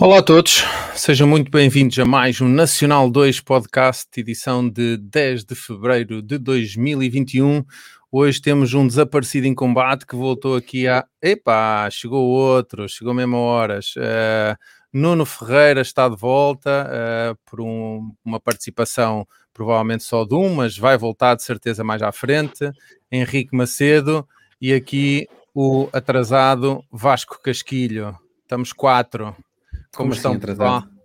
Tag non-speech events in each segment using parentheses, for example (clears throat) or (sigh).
Olá a todos, sejam muito bem-vindos a mais um Nacional 2 Podcast, edição de 10 de fevereiro de 2021. Hoje temos um desaparecido em combate que voltou aqui a. Epá, chegou outro, chegou mesmo a horas. Uh, Nuno Ferreira está de volta uh, por um, uma participação provavelmente só de um, mas vai voltar de certeza mais à frente. Henrique Macedo e aqui o atrasado Vasco Casquilho. Estamos quatro. Como, Como estão? Assim,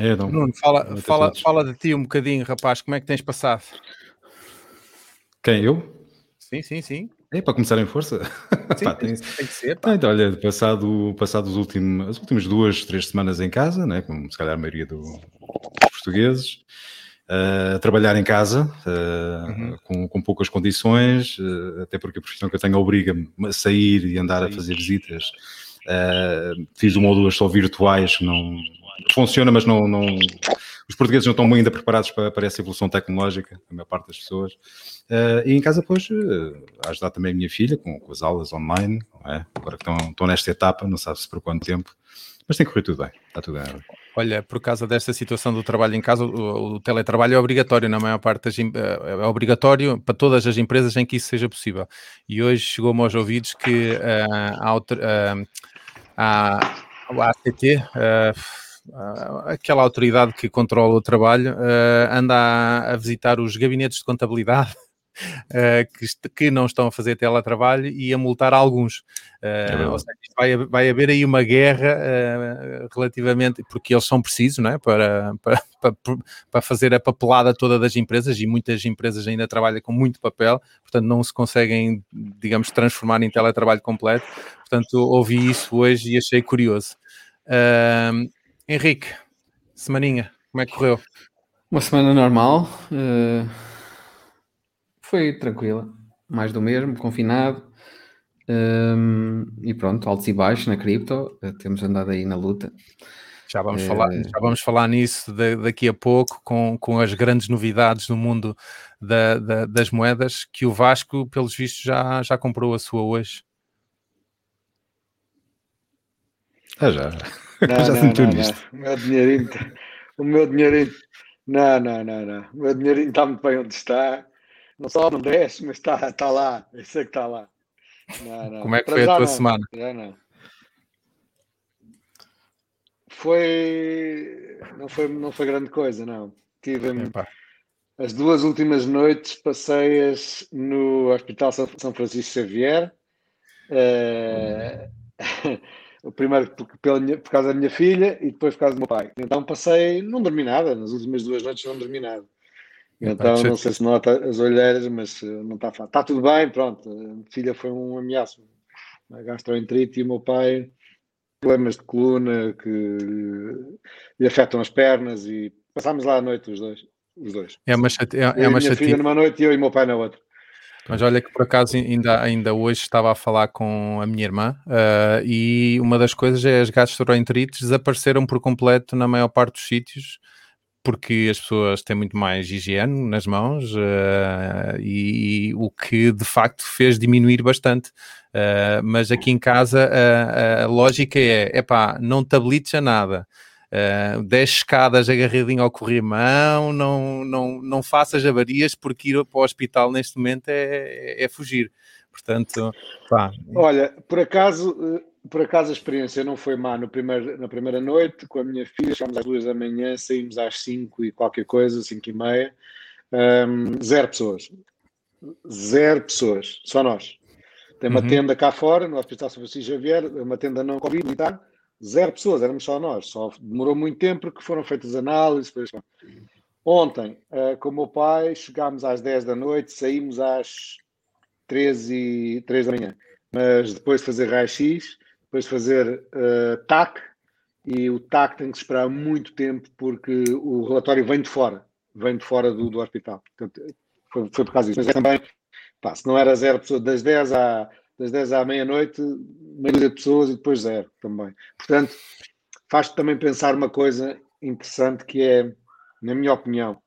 é, não. Nuno, fala, fala, fala de ti um bocadinho, rapaz. Como é que tens passado? Quem, eu? Sim, sim, sim. É para começar em força? Sim, (laughs) pá, tem, tem, que ser. Pá. então, olha, passado, passado os últimos, as últimas duas, três semanas em casa, né, como se calhar a maioria do, dos portugueses, uh, trabalhar em casa, uh, uhum. com, com poucas condições, uh, até porque a profissão que eu tenho obriga-me a sair e andar a fazer visitas Uh, fiz uma ou duas só virtuais, não funciona, mas não, não os portugueses não estão ainda preparados para, para, essa evolução tecnológica, a maior parte das pessoas. Uh, e em casa, pois, uh, ajudar também a minha filha com, com as aulas online, é? agora que estão, estão nesta etapa, não sabe-se por quanto tempo, mas tem corrido tudo bem, está tudo bem. Olha, por causa desta situação do trabalho em casa, o, o teletrabalho é obrigatório na maior parte das é obrigatório para todas as empresas em que isso seja possível. E hoje chegou-me aos ouvidos que uh, uh, a, a ACT, aquela autoridade que controla o trabalho, uh, anda a, a, visitar os gabinetes de contabilidade que, que, não estão a fazer teletrabalho e a multar alguns. Uh, ou seja, vai, vai haver aí uma guerra uh, relativamente, porque eles são precisos não é? para, para, para, para, fazer a papelada toda das empresas e muitas empresas ainda trabalham com muito papel, portanto não se conseguem, digamos, transformar em teletrabalho completo. Portanto, ouvi isso hoje e achei curioso. Henrique, semaninha, como é que correu? Uma semana normal. Uh foi tranquila, mais do mesmo, confinado. Um, e pronto, altos e baixos na cripto, uh, temos andado aí na luta. Já vamos, falar, eh, já vamos falar nisso de, daqui a pouco, com, com as grandes novidades no mundo da, da, das moedas, que o Vasco, pelos vistos, já, já comprou a sua hoje. Ah, já. (laughs) Não, já sentiu nisto. Não. O meu dinheirinho, o meu dinheirinho, não, não, não, não. O meu dinheirinho está muito bem onde está. Não só não desce, mas está tá lá. Eu sei que está lá. Não, não. Como é que Para foi a tua não. semana? Já não. Foi... Não, foi. não foi grande coisa, não. Tive as duas últimas noites passei-as no Hospital São Francisco Xavier. Uh... (laughs) o primeiro por, por, causa da minha filha e depois por causa do meu pai. Então passei, não dormi nada, nas últimas duas noites não dormi nada. Então, não sei se nota as olheiras, mas eh, não está fácil. Está tudo bem, pronto. A filha foi um ameaço. A gastroenterite e o meu pai, problemas de coluna que lhe afetam as pernas e passámos lá à noite os dois. Os dois. É uma, chate... é, é uma minha filha numa noite e eu e o meu pai na outra. Mas olha que por acaso ainda, ainda hoje estava a falar com a minha irmã uh, e uma das coisas é as gastroenterites desapareceram por completo na maior parte dos sítios porque as pessoas têm muito mais higiene nas mãos uh, e, e, o que de facto fez diminuir bastante. Uh, mas aqui em casa a, a lógica é: epá, não tablites a nada. Uh, 10 escadas agarradinho ao corrimão, não, não, não faças avarias porque ir para o hospital neste momento é, é, é fugir. Portanto, pá. Olha, por acaso por acaso a experiência não foi má no primeiro, na primeira noite com a minha filha, chegámos às duas da manhã, saímos às cinco e qualquer coisa, cinco e meia, um, zero pessoas. Zero pessoas, só nós. Tem uma uhum. tenda cá fora, no Hospital São Francisco Xavier, uma tenda não Covid militar, zero pessoas, éramos só nós. Só demorou muito tempo porque foram feitas análises. Ontem, uh, com o meu pai, chegámos às 10 da noite, saímos às 13 e 3 da manhã. Mas depois de fazer raio-x, depois fazer uh, TAC, e o TAC tem que esperar muito tempo porque o relatório vem de fora, vem de fora do, do hospital. Portanto, foi, foi, por causa disso. Mas é também, pá, se não era zero pessoas, das 10 à, das 10 à meia-noite, meia dúzia de pessoas e depois zero também. Portanto, faz também pensar uma coisa interessante que é, na minha opinião,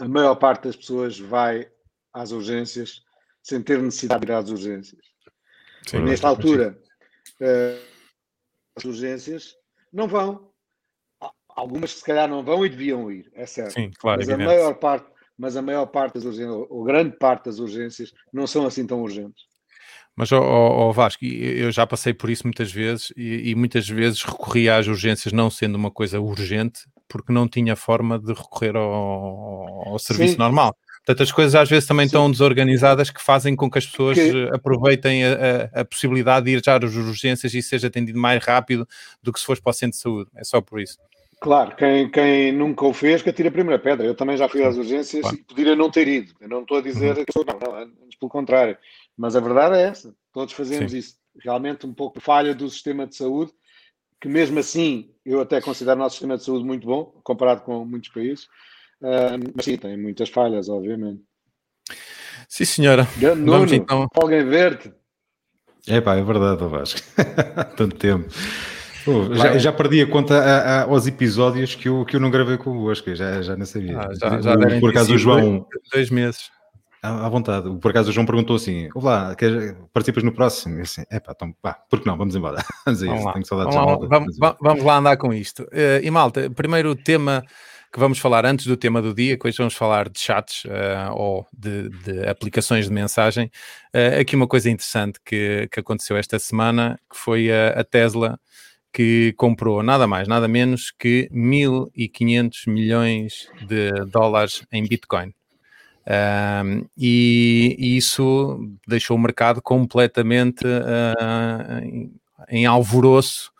a maior parte das pessoas vai às urgências sem ter necessidade de ir às urgências. Sim, Nesta altura, as urgências não vão. Algumas se calhar não vão e deviam ir, é certo. Sim, claro, mas a maior parte, mas a maior parte das urgências, ou grande parte das urgências, não são assim tão urgentes. Mas, ó, ó, Vasco, eu já passei por isso muitas vezes e, e, muitas vezes recorri às urgências não sendo uma coisa urgente porque não tinha forma de recorrer ao, ao serviço Sim. normal. Portanto, as coisas às vezes também Sim. estão desorganizadas que fazem com que as pessoas que... aproveitem a, a, a, possibilidade de ir já às urgências e seja atendido mais rápido do que se fosse para o centro de saúde. É só por isso. Claro, quem, quem nunca o fez, que atira a primeira pedra. Eu também já fui às urgências claro. e poderia não ter ido. Eu não estou a dizer uhum. que sou, não, não, pelo contrário. Mas a verdade é essa. Todos fazemos Sim. isso. Realmente um pouco falha do sistema de saúde, que mesmo assim eu até considero o nosso sistema de saúde muito bom, comparado com muitos países. Uh, mas sim, tem muitas falhas, obviamente. Sim, senhora. Nuno, Vamos então. Alguém ver-te. É pá, é verdade, Vasco. (laughs) Tanto tempo. Oh, já, já, perdi a conta a, a, aos episódios que eu, que eu não gravei convosco, já, já não sabia. Ah, já, já por acaso o João. Dois, dois meses. À, à, vontade. Por acaso o João perguntou assim: Olá, quer, participas no próximo? E assim, é pá, então pá, por que não? Vamos embora. (laughs) Vamos, vamos, lá. Tenho saudades vamos, lá, vamos, vamos, lá andar com isto. Uh, e malta, primeiro tema que vamos falar antes do tema do dia, que hoje vamos falar de chats uh, ou de, de, aplicações de mensagem. Uh, aqui uma coisa interessante que, que aconteceu esta semana, que foi a, a Tesla que comprou nada mais, nada menos que 1.500 milhões de dólares em Bitcoin. Um, e, e, isso deixou o mercado completamente uh, em, em alvoroço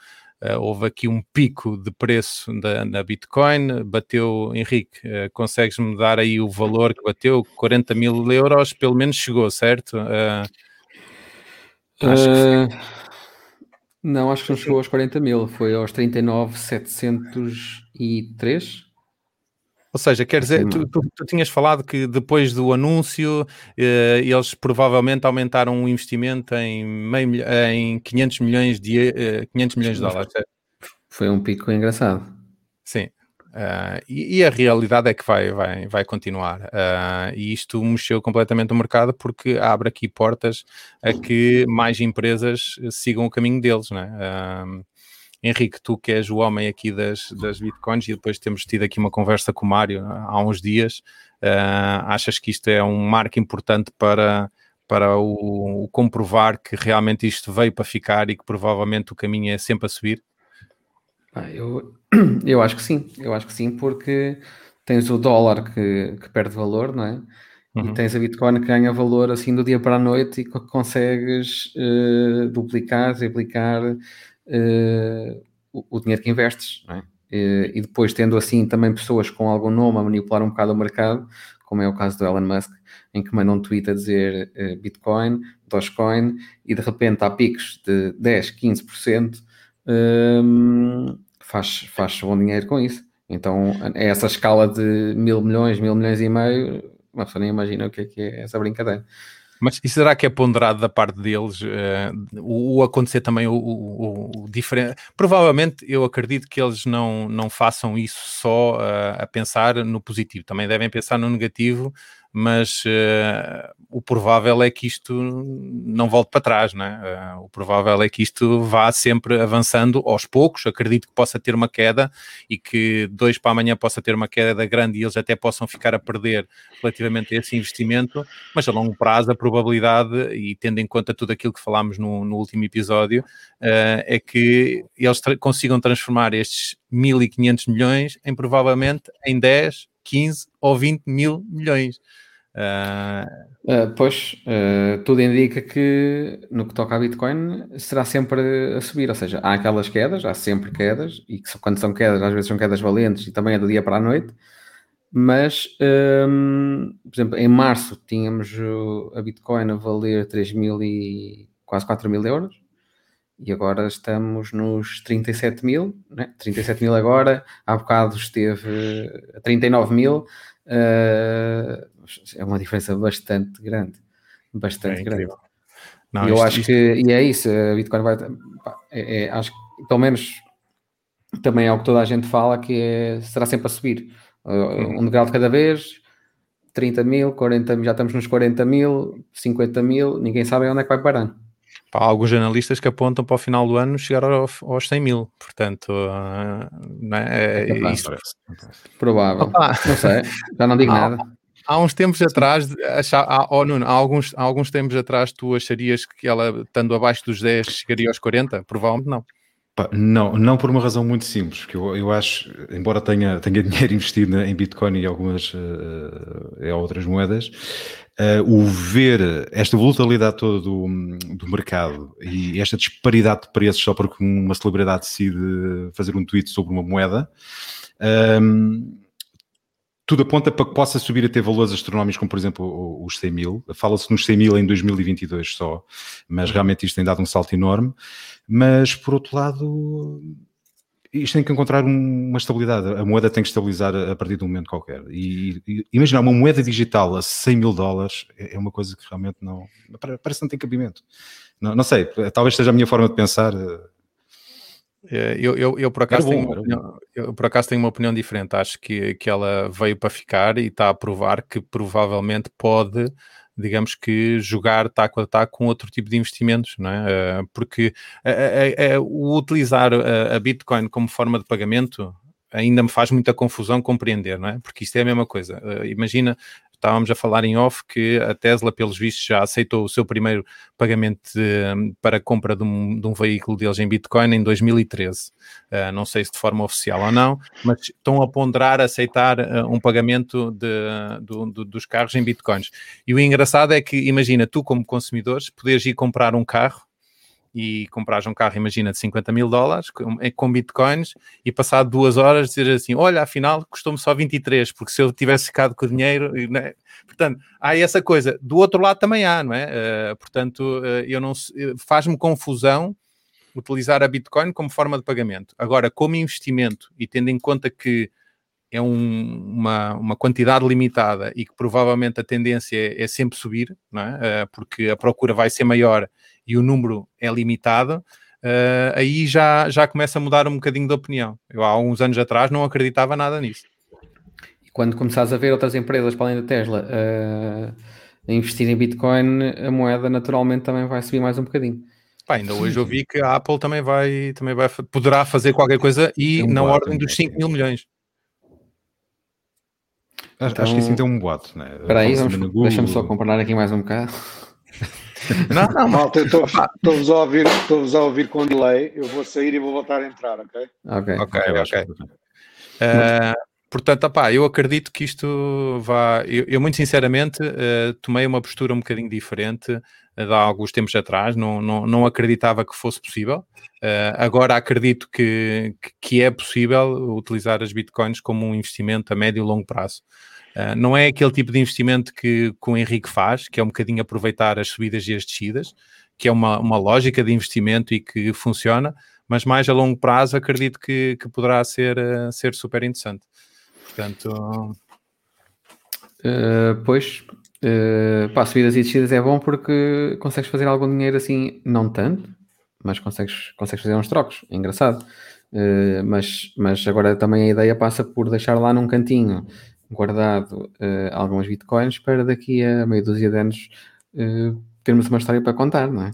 houve aqui um pico de preço da, na Bitcoin, bateu, Henrique, uh, consegues-me dar aí o valor que bateu? 40 mil euros, pelo menos chegou, certo? Uh, acho que não, acho que não chegou aos 40 mil, foi aos 39,703. Ou seja, quer dizer, tu, tu, tu, tinhas falado que depois do anúncio eh, eles provavelmente aumentaram o investimento em, meio, em 500 milhões de, eh, 500 milhões de dólares. Foi um pico engraçado. Sim. Uh, e, e, a realidade é que vai, vai, vai continuar. Uh, e isto mexeu completamente o mercado porque abre aqui portas a que mais empresas sigam o caminho deles. Né? Uh, Henrique, tu que és o homem aqui das, das bitcoins e depois temos tido aqui uma conversa com o Mário há uns dias, uh, achas que isto é um marco importante para, para o, o, comprovar que realmente isto veio para ficar e que provavelmente o caminho é sempre a subir? Ah, eu, (clears throat) eu acho que sim, eu acho que sim, porque tens o dólar que, que perde valor, não é? Uhum. E tens a Bitcoin que ganha valor assim do dia para a noite e consegues uh, duplicar, triplicar uh, o, o, dinheiro que investes, é? uh, e depois tendo assim também pessoas com algum nome a manipular um bocado o mercado, como é o caso do Elon Musk, em que manda um tweet a dizer uh, Bitcoin, Dogecoin, e de repente há picos de 10, 15%, um, faz, faz bom dinheiro com isso. Então, essa escala de mil milhões, mil milhões e meio, uma pessoa nem imagina o que é, que é essa brincadeira. Mas e será que é ponderado da parte deles uh, o, o, acontecer também o, o, o, diferente? Provavelmente eu acredito que eles não, não façam isso só uh, a pensar no positivo, também devem pensar no negativo, mas uh, o provável é que isto não volte para trás, né? Uh, o provável é que isto vá sempre avançando aos poucos. Acredito que possa ter uma queda e que dois para amanhã possa ter uma queda grande e eles até possam ficar a perder relativamente a esse investimento, mas a longo prazo a probabilidade, e tendo em conta tudo aquilo que falámos no, no último episódio, uh, é que eles tra consigam transformar estes 1.500 milhões em provavelmente em 10 15 ou 20 mil milhões. Uh... Uh, pois, uh, tudo indica que no que toca a Bitcoin será sempre a subir, ou seja, há aquelas quedas, há sempre quedas, e que quando são quedas, às vezes são quedas valentes e também é do dia para a noite, mas, um, por exemplo, em março tínhamos a Bitcoin a valer 3 mil e quase 4 mil euros, e agora estamos nos 37 mil, né? 37 mil agora, há bocado esteve a 39 mil, uh, é uma diferença bastante grande, bastante é grande. Não, eu isto, acho isto... que, e é isso, a Bitcoin vai, é, é, acho que pelo menos também é o que toda a gente fala, que é, será sempre a subir, uhum. um degrau de cada vez, 30 mil, 40 mil, já estamos nos 40 mil, 50 mil, ninguém sabe onde é que vai parar. Há alguns analistas que apontam para o final do ano chegar aos, aos 100 mil, portanto, uh, não é, é, é isso. Provável. Opa. Não sei, já não digo há, nada. Há uns tempos atrás, achar, há, oh, Nuno, há, alguns, há alguns tempos atrás, tu acharias que ela, estando abaixo dos 10, chegaria aos 40? Provavelmente não. Não, não por uma razão muito simples, que eu, eu acho, embora tenha, tenha (laughs) dinheiro investido em Bitcoin e algumas uh, outras moedas, uh, o ver esta volatilidade toda do, do mercado e esta disparidade de preços só porque uma celebridade decide fazer um tweet sobre uma moeda, ehm, tudo aponta para que possa subir a ter valores astronómicos, como por exemplo os 100 mil. Fala-se nos 100 mil em 2022 só, mas realmente isto tem dado um salto enorme. Mas por outro lado, isto tem que encontrar uma estabilidade. A moeda tem que estabilizar a partir de um momento qualquer. E, e imaginar uma moeda digital a 100 mil dólares é, é uma coisa que realmente não. Parece que não tem cabimento. Não, não sei, talvez seja a minha forma de pensar. É, eu, eu, eu, por acaso bom, tenho opinião, eu, por acaso tenho uma opinião diferente. Acho que, que ela veio para ficar e está a provar que provavelmente pode digamos que jogar taco a taco com outro tipo de investimentos, não é? Eh, porque o utilizar a Bitcoin como forma de pagamento ainda me faz muita confusão compreender, não é? Porque isto é a mesma coisa. Eh, imagina estávamos a falar em off que a Tesla, pelos vistos, já aceitou o seu primeiro pagamento de, para a compra de um, de um, veículo deles em Bitcoin em 2013. Uh, eh, não sei se de forma oficial ou não, mas estão a ponderar aceitar uh, um pagamento de, do, do, dos carros em Bitcoins. E o engraçado é que, imagina, tu como consumidores, podes ir comprar um carro e comprares um carro, imagina, de 50 mil dólares com, com bitcoins e passado duas horas dizer assim, olha, afinal custou-me só 23, porque se eu tivesse ficado com o dinheiro, né? portanto, há essa coisa. Do outro lado também há, não é? Uh, portanto, uh, eu não faz-me confusão utilizar a Bitcoin como forma de pagamento. Agora, como investimento e tendo em conta que é um, uma, uma quantidade limitada e que provavelmente a tendência é, é sempre subir, não é? Uh, porque a procura vai ser maior e o número é limitado, uh, aí já, já começa a mudar um bocadinho de opinião. Eu há uns anos atrás não acreditava nada nisso. E quando começares a ver outras empresas, para além da Tesla, uh, a investir em Bitcoin, a moeda naturalmente também vai subir mais um bocadinho. Pá, ainda hoje eu vi que a Apple também vai, também vai poderá fazer qualquer coisa e um na boato, ordem dos 5 mil milhões. Então, acho que isso então é um boato, né? Espera aí, deixa-me só comparar aqui mais um bocado. (laughs) Não, não, malta, estou-vos a, ouvir, a ouvir com delay. Eu vou sair e vou voltar a entrar, ok? Ok, ok, ok. Uh, portanto, opá, eu acredito que isto vá. Eu, eu muito sinceramente, uh, tomei uma postura um bocadinho diferente uh, de há alguns tempos atrás. Não, não, não acreditava que fosse possível. agora acredito que, que é possível utilizar as bitcoins como um investimento a médio e longo prazo. Uh, não é aquele tipo de investimento que, que o Henrique faz, que é um bocadinho aproveitar as subidas e as descidas, que é uma, uma lógica de investimento e que funciona, mas mais a longo prazo acredito que, que poderá ser, uh, ser super interessante. Portanto. Uh, pois, uh, pá, subidas e descidas é bom porque consegues fazer algum dinheiro assim, não tanto, mas consegues, consegues fazer uns trocos, é engraçado. Uh, mas, mas agora também a ideia passa por deixar lá num cantinho guardado uh, alguns bitcoins para daqui a meia dúzia de anos uh, termos uma história para contar, não é?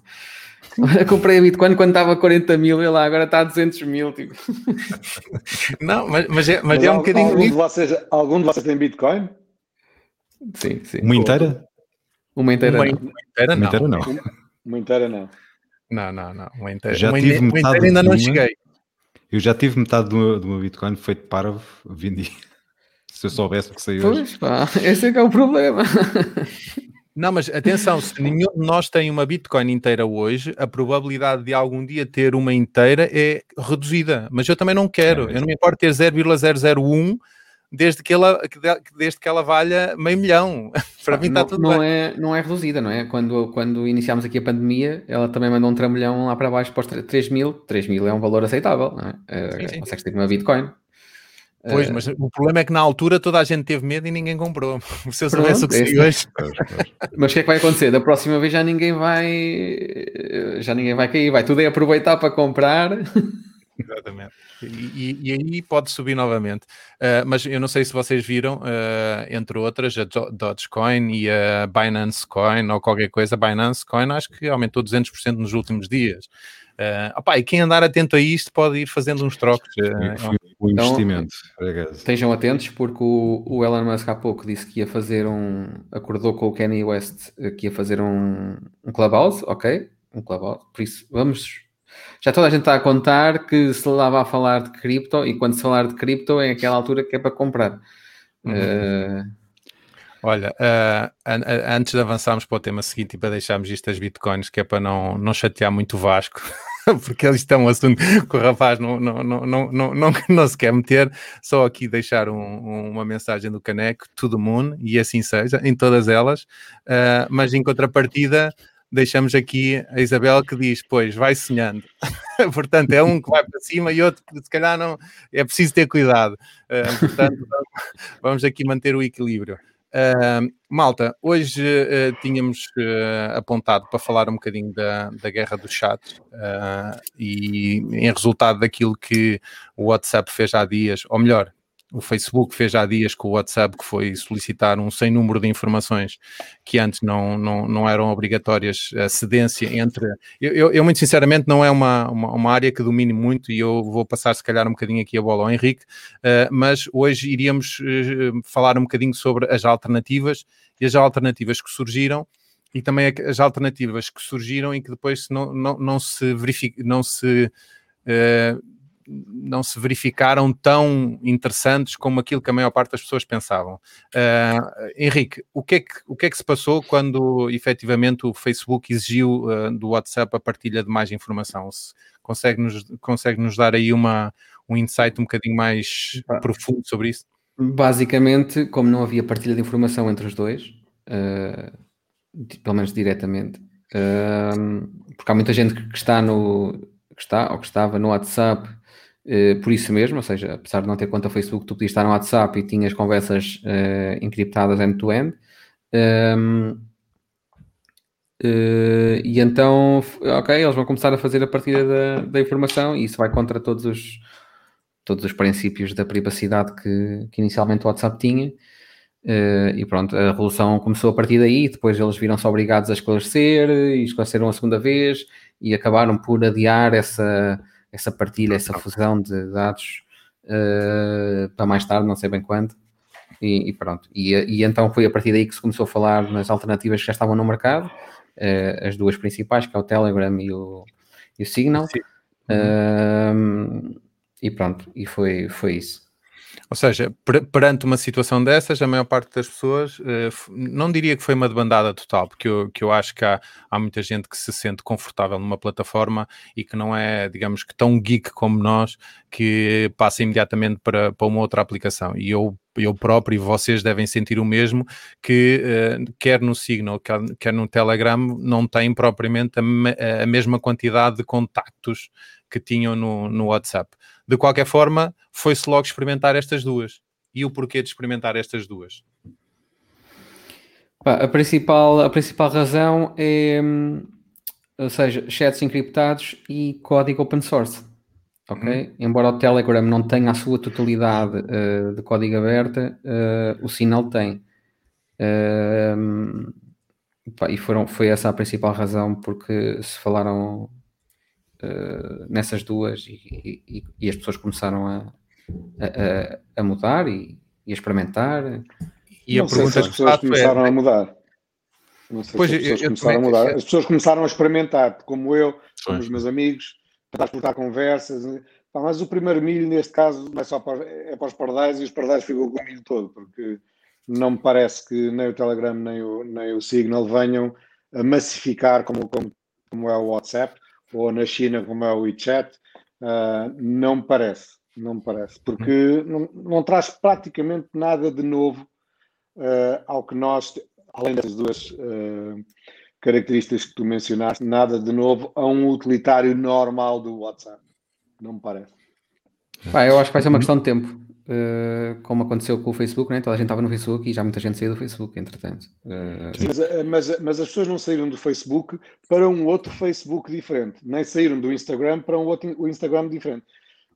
Olha, comprei a Bitcoin quando estava a 40 mil e lá agora está a 200 mil. Tipo. (laughs) Não, mas, mas é, mas, mas é um bocadinho. Algum de, vocês, algum de vocês tem Bitcoin? Sim, sim. Uma inteira? Uma inteira uma, não. Uma inteira não. Uma inteira não. Uma inteira não. Não, não, não. Uma inteira, já uma tive uma metade inteira ainda não cheguei. Eu já tive metade do meu, do meu Bitcoin feito para vendi. Se eu soubesse que saiu pois, hoje. Pá, (laughs) esse é que é o problema. Não, mas atenção, se nenhum de nós tem uma Bitcoin inteira hoje, a probabilidade de algum dia ter uma inteira é reduzida. Mas eu também não quero. É eu não me importo ter 0,001 desde que ela, desde que ela valha meio milhão. (laughs) Para mim está tudo não bem. É, não é reduzida, não é? Quando, quando iniciámos aqui a pandemia, ela também mandou um trambolhão lá para baixo para os 3 mil. 3 mil é um valor aceitável, não é? é sim, sim. Consegues ter uma Bitcoin. Pois, mas o problema é que na altura toda a gente teve medo e ninguém comprou. (laughs) Se eu soubesse o que sei hoje. Mas o que é que vai acontecer? Da próxima vez já ninguém vai. Já ninguém vai cair, vai tudo é aproveitar para comprar. (laughs) Exatamente. E, e, aí pode subir novamente. Uh, mas eu não sei se vocês viram, uh, entre outras, a Dogecoin e a Binance Coin ou qualquer coisa. Binance Coin acho que aumentou 200% nos últimos dias. Uh, opa, e quem andar atento a isto pode ir fazendo uns trocos. Uh, o investimento. Então, estejam atentos porque o, o, Elon Musk há pouco disse que ia fazer um. acordou com o Kanye West que ia fazer um, um clubhouse, ok? Um clubhouse. Por isso, vamos já toda a gente está a contar que se lá vai falar de cripto e quando se falar de cripto é aquela altura que é para comprar. Uhum. Uh... Olha, uh, antes de avançarmos para o tema seguinte e para deixarmos isto das bitcoins, que é para não, não chatear muito o Vasco, (laughs) (laughs) porque eles estão um assunto que o rapaz não, não, não, não, não, não, (laughs) não se quer meter, só aqui deixar um, uma mensagem do Caneco, to the moon, e assim seja, em todas elas, uh, mas em contrapartida deixamos aqui a Isabel que diz, pois, vai sonhando. (laughs) portanto, é um que vai para cima e outro que se calhar não, é preciso ter cuidado. Uh, portanto, vamos aqui manter o equilíbrio. Uh, malta, hoje uh, tínhamos apontado para falar um bocadinho da, da guerra do chat e em resultado daquilo que o WhatsApp fez há dias, ou melhor, o Facebook fez há dias com o WhatsApp, que foi solicitar um sem número de informações que antes não, não, não eram obrigatórias, a cedência entre. Eu, eu, eu muito sinceramente, não é uma, uma, uma, área que domine muito e eu vou passar, se calhar, um bocadinho aqui a bola ao Henrique, uh, mas hoje iríamos uh, falar um bocadinho sobre as alternativas e as alternativas que surgiram e também as alternativas que surgiram e que depois não, não, não se verifica, não se. Uh, não se verificaram tão interessantes como aquilo que a maior parte das pessoas pensavam. Uh, Henrique, o que, é que, o que é que se passou quando efetivamente o Facebook exigiu uh, do WhatsApp a partilha de mais informação? Consegue-nos consegue -nos dar aí uma, um insight um bocadinho mais ah. profundo sobre isso? Basicamente, como não havia partilha de informação entre os dois, uh, pelo menos diretamente, porque há muita gente que está no que está ou que estava no WhatsApp Uh, por isso mesmo, ou seja, apesar de não ter conta Facebook, tu podias estar no WhatsApp e tinhas conversas uh, encriptadas end-to-end. Um, uh, eh, e então, ok, eles vão começar a fazer a partilha da, da, informação e isso vai contra todos os, todos os princípios da privacidade que, que inicialmente o WhatsApp tinha. e pronto, a revolução começou a partir daí, depois eles viram-se obrigados a esclarecer e esclareceram a segunda vez e acabaram por adiar essa essa partilha, essa fusão de dados uh, para mais tarde, não sei bem quando. E, e pronto. E, e, então foi a partir daí que se começou a falar nas alternativas que já estavam no mercado, uh, as duas principais, que é o Telegram e o, e o Signal. Uh, e pronto, e foi, foi isso. Ou seja, per perante uma situação dessas, a maior parte das pessoas, uh, não diria que foi uma debandada total, porque eu, que eu acho que há, há muita gente que se sente confortável numa plataforma e que não é, digamos que tão geek como nós, que passa imediatamente para, para uma outra aplicação. E eu eu próprio e vocês devem sentir o mesmo, que uh, quer no Signal, quer, quer, no Telegram, não têm propriamente a, a mesma quantidade de contactos que tinham no, no WhatsApp. De qualquer forma, foi-se logo experimentar estas duas. E o porquê de experimentar estas duas? A principal, a principal razão é, ou seja, chats encriptados e código open source. Ok? Uhum. Embora o Telegram não tenha a sua totalidade uh, de código aberto, uh, o Signal tem. Uh, e foram, foi essa a principal razão porque se falaram uh, nessas duas e, e, e, as pessoas começaram a, a, a mudar e, e, a experimentar. E não a pergunta se as pessoas começaram é... a mudar. Não sei pois se as pessoas eu, começaram eu, a mudar. As pessoas começaram a experimentar, como eu, como os meus amigos, para exportar conversas. Mas o primeiro milho, neste caso, é só para, é para os pardais e os pardais ficam com o milho todo, porque não me parece que nem o Telegram nem o, nem o Signal venham a massificar como, como, como é o WhatsApp ou na China, como é o WeChat, uh, não me parece. Não me parece, porque não, não traz praticamente nada de novo uh, ao que nós, além dessas duas uh, características que tu mencionaste, nada de novo a um utilitário normal do WhatsApp. Não me parece. Pá, eu acho que vai ser uma questão de tempo. Uh, como aconteceu com o Facebook, né? toda a gente estava no Facebook e já muita gente saiu do Facebook, entretanto. Uh... Mas, eh, mas, mas, as pessoas não saíram do Facebook para um outro Facebook diferente, nem saíram do Instagram para um outro Instagram diferente.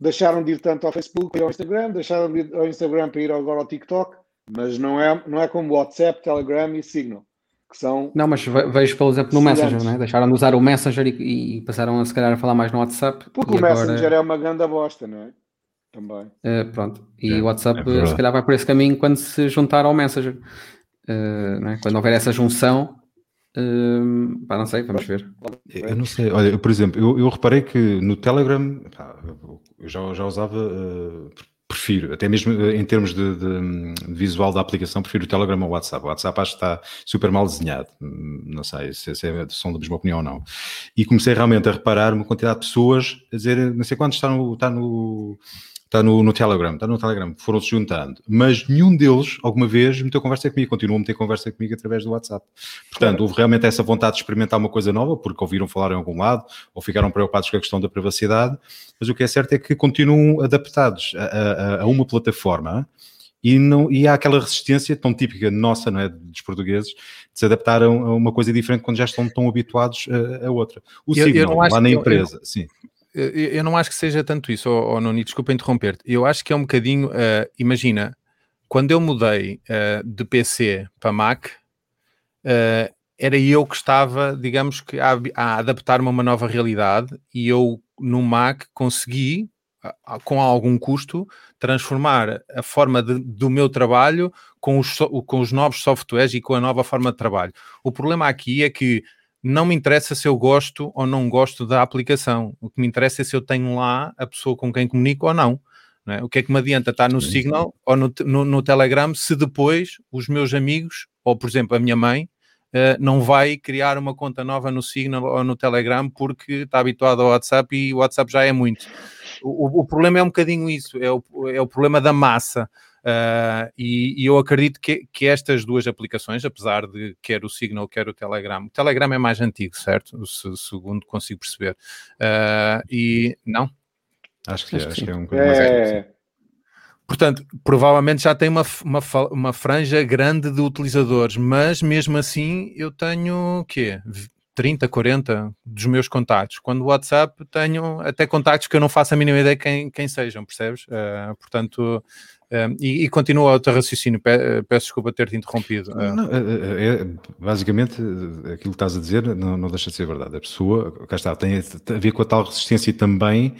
deixaram de ir tanto ao Facebook para ir ao Instagram, deixaram de ir ao Instagram para ir agora ao TikTok, mas não é, não é como WhatsApp, Telegram e Signal. Que são não, mas vejo, por exemplo, no Messenger, não é? deixaram de usar o Messenger e, e, passaram a se calhar a falar mais no WhatsApp. Porque o agora... Messenger é uma grande bosta, não é? Também. Uh, pronto, e é, o WhatsApp é se calhar vai por esse caminho quando se juntar ao Messenger. Uh, é? Quando houver essa junção, uh, pá, não sei, vamos ver. Eu não sei, olha, por exemplo, eu, eu reparei que no Telegram, pá, eu já, já usava, uh, prefiro, até mesmo em termos de, de, de, visual da aplicação, prefiro o Telegram ao WhatsApp. O WhatsApp acho que está super mal desenhado, não sei se, se é, são da mesma opinião ou não. E comecei realmente a reparar uma quantidade de pessoas a dizer, não sei quantos está no, está no está no, no Telegram, está no Telegram, foram-se juntando, mas nenhum deles, alguma vez, meteu conversa comigo, continuou a meter conversa comigo através do WhatsApp. Portanto, houve realmente essa vontade de experimentar uma coisa nova, porque ouviram falar em algum lado, ou ficaram preocupados com a questão da privacidade, mas o que é certo é que continuam adaptados a, a, a uma plataforma e, não, e há aquela resistência tão típica nossa, não é, dos portugueses, de se adaptar a uma coisa diferente quando já estão tão habituados a, a outra. O eu, Signal, eu lá na empresa, eu, sim eu não acho que seja tanto isso, ou, ou Noni, desculpa interromper-te. Eu acho que é um bocadinho, uh, imagina, quando eu mudei uh, de PC para Mac, uh, era eu que estava, digamos que, a, a adaptar-me a uma nova realidade e eu no Mac consegui, com algum custo, transformar a forma de, do meu trabalho com os, com os novos softwares e com a nova forma de trabalho. O problema aqui é que não me interessa se eu gosto ou não gosto da aplicação. O que me interessa é se eu tenho lá a pessoa com quem comunico ou não. não é? O que é que me adianta estar no Signal ou no, no, no, Telegram se depois os meus amigos, ou por exemplo a minha mãe, uh, não vai criar uma conta nova no Signal ou no Telegram porque está habituado ao WhatsApp e o WhatsApp já é muito. O, o problema é um bocadinho isso, é o, é o problema da massa. Uh, e, e, eu acredito que, que, estas duas aplicações, apesar de quer o Signal, quer o Telegram, o Telegram é mais antigo, certo? Se, segundo consigo perceber. Uh, e não? Acho que, acho, acho que é um bocadinho mais é... Portanto, provavelmente já tem uma, uma, uma franja grande de utilizadores, mas mesmo assim eu tenho o quê? 30, 40 dos meus contactos. Quando o WhatsApp tenho até contactos que eu não faço a mínima ideia quem, quem sejam, percebes? Uh, portanto, um, e, e continua o teu raciocínio, peço desculpa ter-te interrompido. Não, é, é, é, basicamente, aquilo que estás a dizer não, não, deixa de ser verdade. A pessoa, cá está, tem a ver com a tal resistência também,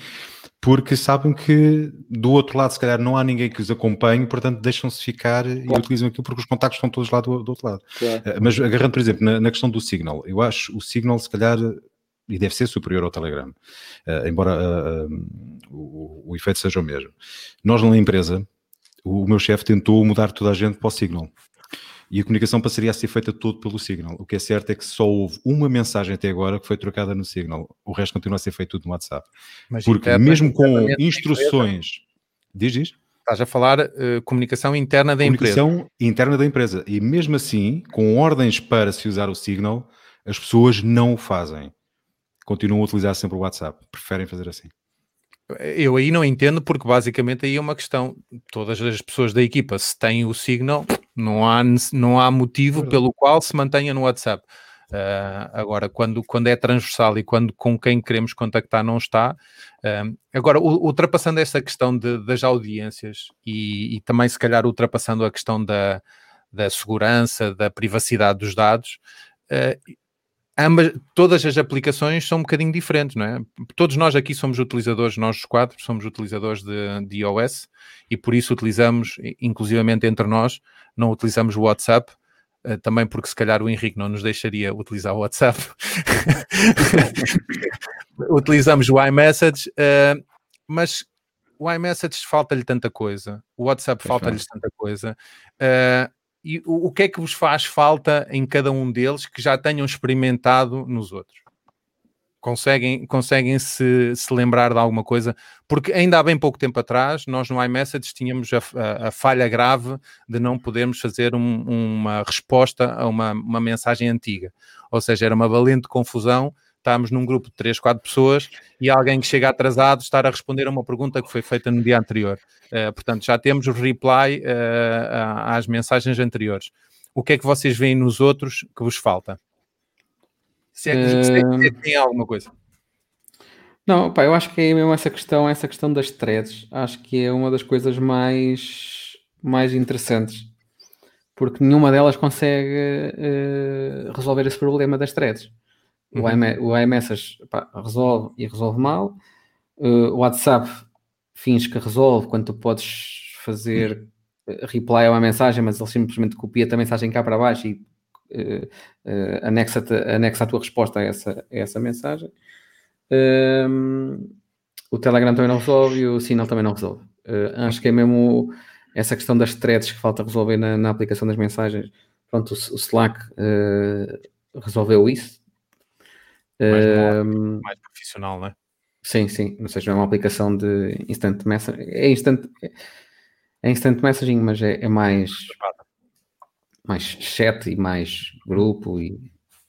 porque sabem que do outro lado, se calhar, não há ninguém que os acompanhe, portanto, deixam-se ficar claro. e utilizam aquilo porque os contactos estão todos lá do, do outro lado. Claro. Eh, mas agarrando, por exemplo, na, na, questão do Signal, eu acho o Signal, se calhar, e deve ser superior ao Telegram, uh, embora uh, uh, o, o efeito seja o mesmo. Nós, na empresa, o meu chefe tentou mudar toda a gente para o Signal. E a comunicação passaria a ser feita todo pelo Signal. O que é certo é que só houve uma mensagem até agora que foi trocada no Signal. O resto continua a ser feito tudo no WhatsApp. Mas Porque mesmo com instruções... Diz, diz. Estás a falar uh, comunicação interna da comunicação empresa. Comunicação interna da empresa. E mesmo assim, com ordens para se usar o Signal, as pessoas não o fazem. Continuam a utilizar sempre o WhatsApp. Preferem fazer assim. Eu aí não entendo, porque basicamente aí é uma questão. Todas as pessoas da equipa, se têm o Signal, não há, não há motivo pelo qual se mantenha no WhatsApp. Uh, agora, quando, quando é transversal e quando com quem queremos contactar não está. Uh, agora, ultrapassando esta questão de, das audiências e, e, também, se calhar, ultrapassando a questão da, da segurança, da privacidade dos dados, uh, ambas, todas as aplicações são um bocadinho diferentes, não é? Todos nós aqui somos utilizadores, nós os quatro somos utilizadores de, de iOS e por isso utilizamos, inclusivamente entre nós, não utilizamos o WhatsApp, uh, também porque se calhar o Henrique não nos deixaria utilizar o WhatsApp. (laughs) utilizamos o iMessage, uh, mas o iMessage falta-lhe tanta coisa, o WhatsApp falta-lhe tanta coisa. Uh, e o, o que é que vos faz falta em cada um deles que já tenham experimentado nos outros? Conseguem, conseguem se, se lembrar de alguma coisa? Porque ainda há bem pouco tempo atrás, nós no iMessage tínhamos a, a, a falha grave de não podermos fazer um, uma resposta a uma, uma mensagem antiga. Ou seja, era uma valente confusão estamos num grupo de 3, 4 pessoas e alguém que chega atrasado estar a responder a uma pergunta que foi feita no dia anterior. Uh, portanto, já temos o reply uh, às mensagens anteriores. O que é que vocês veem nos outros que vos falta? Se é que, uh... se é que tem alguma coisa. Não, pá, eu acho que é mesmo essa questão, essa questão das threads, acho que é uma das coisas mais, mais interessantes, porque nenhuma delas consegue uh, resolver esse problema das threads. Uhum. O, iMessage pá, resolve e resolve mal, uh, o WhatsApp finge que resolve quando tu podes fazer uh, reply a uma mensagem, mas ele simplesmente copia a mensagem cá para baixo e anexa, anexa a tua resposta a essa, a essa mensagem. Um, o Telegram também não resolve e o Signal também não resolve. Uh, acho que é mesmo essa questão das threads que falta resolver na, na aplicação das mensagens. Pronto, o, o Slack uh, resolveu isso. Mais, mais, profissional, não é? Sim, sim. Ou seja, é uma aplicação de instant messaging. É instant, é instant messaging, mas é, é mais, mais chat e mais grupo e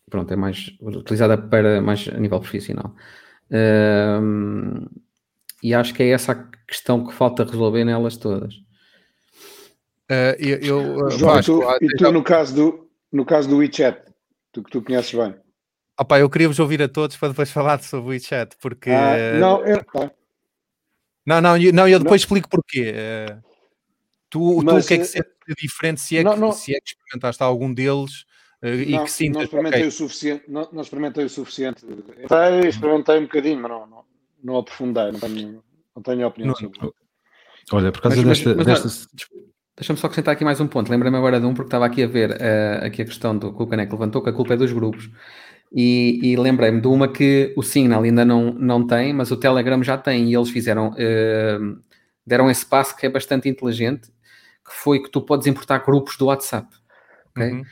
pronto, é mais utilizada para mais a nível profissional e acho que é essa a questão que falta resolver nelas todas. Uh, eu, eu João, tu, e tu já... no caso do no caso do WeChat, tu que tu conheces bem. Opa, eu queria vos ouvir a todos para depois falar sobre o WeChat, porque ah, não, eu... não, não, eu, não, eu depois não. explico porquê. Uh, tu, Mas, tu o que é que se é diferente se é, não, que, não. se é que experimentaste algum deles e não, que sim, não experimentei okay. o suficiente, não, não, experimentei o suficiente. Experimentei, experimentei um bocadinho, mas não, não, não aprofundei, não tenho, não tenho opinião sobre isso. Olha, por causa mas, desta. Mas, desta... Deixa-me só acrescentar aqui mais um ponto. Lembra-me agora de um, porque estava aqui a ver uh, aqui a questão do que o Caneco levantou, que a culpa é dos grupos. E, e lembrei-me de uma que o Signal ainda não, não tem, mas o Telegram já tem, e eles fizeram, uh, deram esse passo que é bastante inteligente, que foi que tu podes importar grupos do WhatsApp. Okay? Uhum.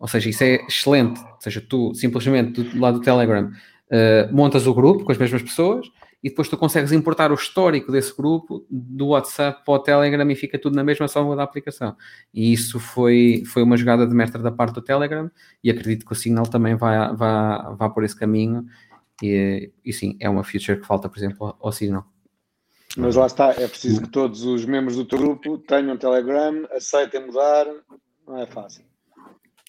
Ou seja, isso é excelente. Ou seja, tu simplesmente do lado do Telegram uh, montas o grupo com as mesmas pessoas e depois tu consegues importar o histórico desse grupo do WhatsApp para o Telegram e fica tudo na mesma só da aplicação. E isso foi, foi uma jogada de mestre da parte do Telegram e acredito que o Signal também vai, vai, vai por esse caminho. E, e sim, é uma feature que falta, por exemplo, ao, Signal. Mas lá está, é preciso que todos os membros do teu grupo tenham Telegram, aceitem mudar, não é fácil.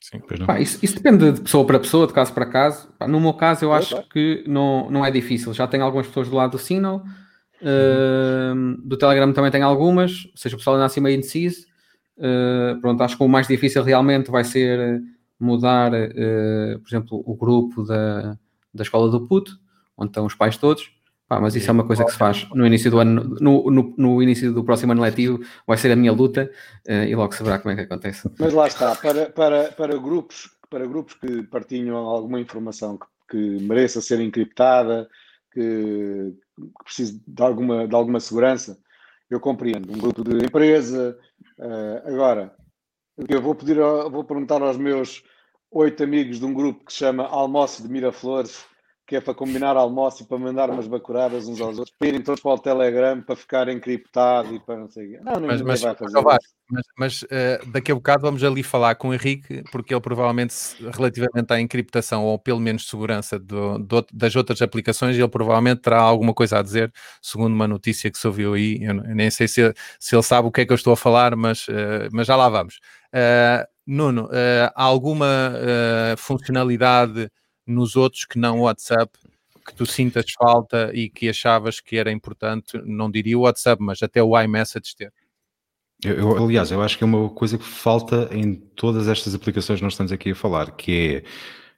Sim, Pá, isso, isso, depende de pessoa para pessoa, de caso para caso. Pá, no meu caso, eu acho que não, não é difícil. Já tenho algumas pessoas do lado do Signal, uh, do Telegram também tenho algumas, ou seja, o pessoal anda assim meio indeciso. Uh, pronto, acho que o mais difícil realmente vai ser mudar, uh, por exemplo, o grupo da, da escola do puto, onde estão os pais todos. Pá, mas isso é uma coisa que se faz no início do ano, no, no, no início do próximo ano letivo, vai ser a minha luta uh, e logo se verá como é que acontece. Mas lá está, para, para, para, grupos, para grupos que partilham alguma informação que, que mereça ser encriptada, que, que precise de alguma, de alguma segurança, eu compreendo. Um grupo de empresa. Uh, agora, eu vou pedir, vou perguntar aos meus oito amigos de um grupo que se chama Almoço de Miraflores que é para combinar almoço e para mandar umas bacuradas uns aos outros, para irem todos para o Telegram para ficar encriptado e para não sei o quê. Não, mas, mas, vai fazer mas, mas, mas uh, daqui a bocado vamos ali falar com o Henrique, porque ele provavelmente, relativamente à encriptação ou pelo menos segurança do, do, das outras aplicações, ele provavelmente terá alguma coisa a dizer, segundo uma notícia que se ouviu aí. Eu, nem sei se, se ele sabe o que é que eu estou a falar, mas, uh, mas já lá vamos. Uh, Nuno, há alguma funcionalidade nos outros que não o WhatsApp que tu sintas falta e que achavas que era importante, não diria o WhatsApp, mas até o iMessage ter? Eu, eu, aliás, eu acho que é uma coisa que falta em todas estas aplicações que nós estamos aqui a falar, que é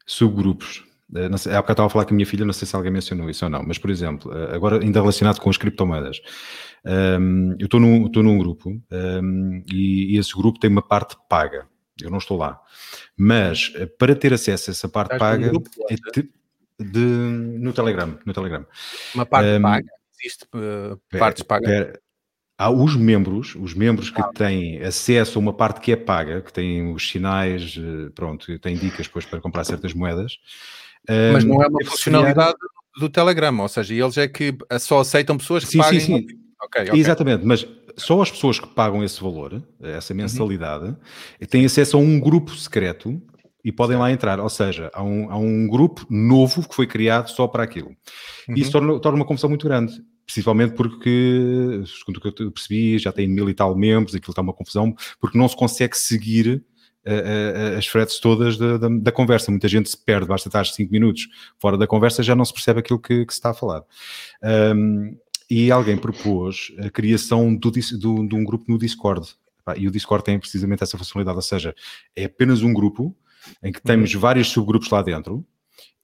subgrupos. Eh, não sei, há bocado estava a falar com a minha filha, não sei se alguém mencionou isso ou não, mas por exemplo, eh, agora ainda relacionado com as criptomoedas, ehm, eu estou num, estou num grupo ehm, e esse grupo tem uma parte paga eu não estou lá. Mas eh, para ter acesso a essa parte Estás paga grupo, é de, de, no Telegram, no Telegram. Uma parte um, paga, existe uh, partes pagas. Há os membros, os membros que ah. têm acesso a uma parte que é paga, que têm os sinais, eh, pronto, têm dicas depois para comprar certas moedas. Mas não é uma funcionalidade do Telegram, ou seja, eles é que só aceitam pessoas que sim, paguem. Sim, sim. Okay, okay. Exatamente, mas só as pessoas que pagam esse valor, essa uhum. mensalidade, uhum. têm acesso a um grupo secreto e podem lá entrar. Ou seja, há um, há um grupo novo que foi criado só para aquilo. Uhum. E isso torna, torna uma confusão muito grande. Principalmente porque, segundo o que eu percebi, já tem mil e tal membros, aquilo está uma confusão, porque não se consegue seguir uh, as threads todas da, da, da, conversa. Muita gente se perde, basta estar 5 minutos fora da conversa, já não se percebe aquilo que, que se está a falar. Um, e alguém propôs a criação do, do, de um grupo no Discord. E o Discord tem precisamente essa funcionalidade, ou seja, é apenas um grupo em que temos uhum. vários subgrupos lá dentro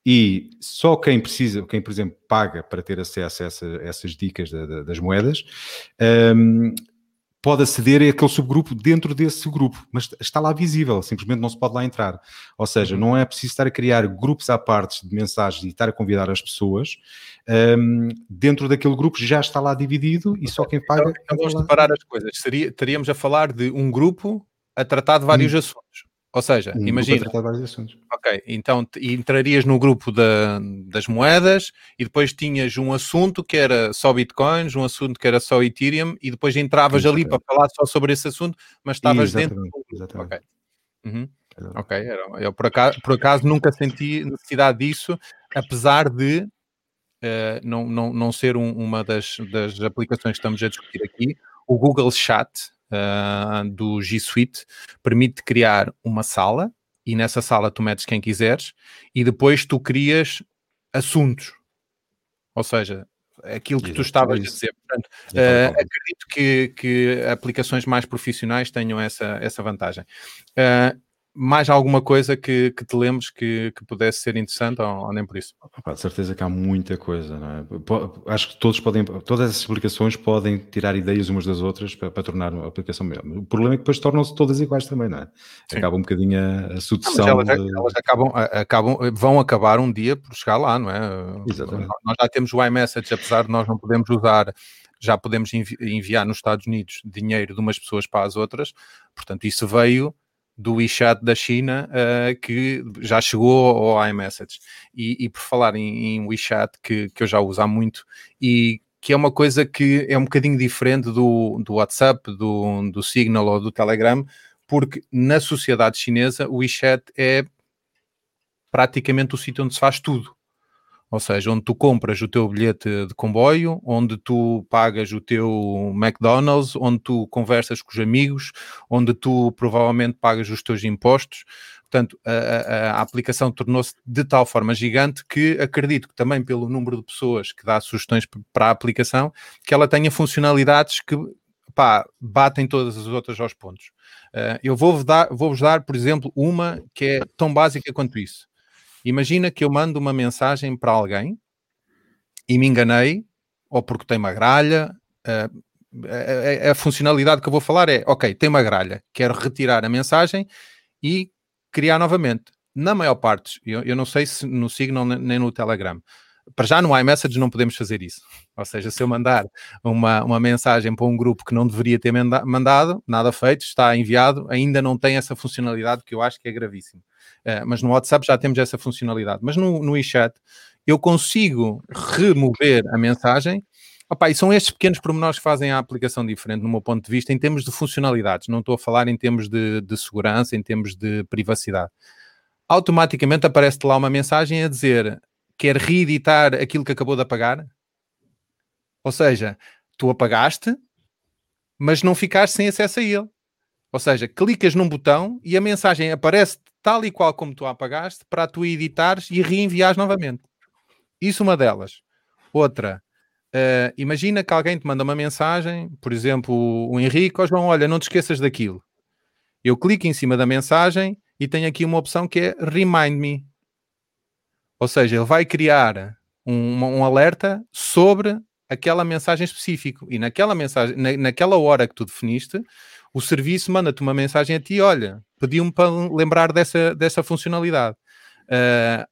e só quem precisa, quem por exemplo paga para ter acesso a essa, essas dicas da, da, das moedas, um, pode aceder a aquele subgrupo dentro desse grupo, mas está lá visível, simplesmente não se pode lá entrar. Ou seja, uhum. não é preciso estar a criar grupos à parte de mensagens e estar a convidar as pessoas. Um, dentro daquele grupo já está lá dividido e só quem paga. Então, então vamos separar as coisas. Seria, teríamos a falar de um grupo a tratar de vários hum. assuntos. Ou seja, um imagina. Ok, então entrarias no grupo da, das moedas e depois tinhas um assunto que era só bitcoins, um assunto que era só Ethereum e depois entravas ali para falar só sobre esse assunto, mas estavas dentro do. Exatamente. Ok, uhum. okay. eu por acaso, por acaso nunca senti necessidade disso, apesar de uh, não, não, não ser um, uma das, das aplicações que estamos a discutir aqui. O Google Chat, uh, do G Suite permite criar uma sala e nessa sala tu metes quem quiseres e depois tu crias assuntos. Ou seja, aquilo que tu estavas a dizer. Portanto, uh, acredito que, que aplicações mais profissionais tenham essa, essa vantagem. Uh, mais alguma coisa que, que te lembres que, que pudesse ser interessante ou, ou nem por isso? de certeza que há muita coisa, é? Acho que todos podem, todas essas aplicações podem tirar ideias umas das outras para, para tornar a aplicação melhor. O problema é que depois tornam-se todas iguais também, não é? Sim. Acaba um bocadinho a, a sucessão. elas, de... elas acabam, acabam, vão acabar um dia por chegar lá, não é? Exatamente. Nós já temos o iMessage, apesar de nós não podemos usar já podemos enviar nos Estados Unidos dinheiro de umas pessoas para as outras, portanto, isso veio do WeChat da China uh, que já chegou ao iMessage. E, e por falar em, em, WeChat, que, que eu já uso há muito, e que é uma coisa que é um bocadinho diferente do, do WhatsApp, do, do Signal ou do Telegram, porque na sociedade chinesa o WeChat é praticamente o sítio onde se faz tudo. Ou seja, onde tu compras o teu bilhete de comboio, onde tu pagas o teu McDonald's, onde tu conversas com os amigos, onde tu provavelmente pagas os teus impostos. Portanto, a, a, a aplicação tornou-se de tal forma gigante que acredito que também pelo número de pessoas que dá sugestões para a aplicação, que ela tenha funcionalidades que pá, batem todas as outras aos pontos. Uh, eu vou-vos dar, vou dar, por exemplo, uma que é tão básica quanto isso. Imagina que eu mando uma mensagem para alguém e me enganei, ou porque tem uma gralha. A, a, a, funcionalidade que eu vou falar é: ok, tem uma gralha, quero retirar a mensagem e criar novamente. Na maior parte, eu, eu não sei se no Signal nem no Telegram, para já no iMessage não podemos fazer isso. Ou seja, se eu mandar uma, uma mensagem para um grupo que não deveria ter mandado, nada feito, está enviado, ainda não tem essa funcionalidade que eu acho que é gravíssimo. Uh, mas no WhatsApp já temos essa funcionalidade. Mas no, no WeChat eu consigo remover a mensagem. Opa, e são estes pequenos pormenores que fazem a aplicação diferente, no meu ponto de vista, em termos de funcionalidades. Não estou a falar em termos de, de segurança, em termos de privacidade. Automaticamente aparece-te lá uma mensagem a dizer quer reeditar aquilo que acabou de apagar. Ou seja, tu apagaste, mas não ficaste sem acesso a ele. Ou seja, clicas num botão e a mensagem aparece tal e qual como tu a apagaste, para tu editares e reenviares novamente. Isso uma delas. Outra, uh, imagina que alguém te manda uma mensagem, por exemplo, o Henrique, ou João, olha, não te esqueças daquilo. Eu clico em cima da mensagem e tenho aqui uma opção que é Remind Me. Ou seja, ele vai criar um, um alerta sobre aquela mensagem específica. E naquela mensagem, na, naquela hora que tu definiste, o serviço manda-te uma mensagem a ti, olha, pediu-me para lembrar dessa, dessa funcionalidade. Uh,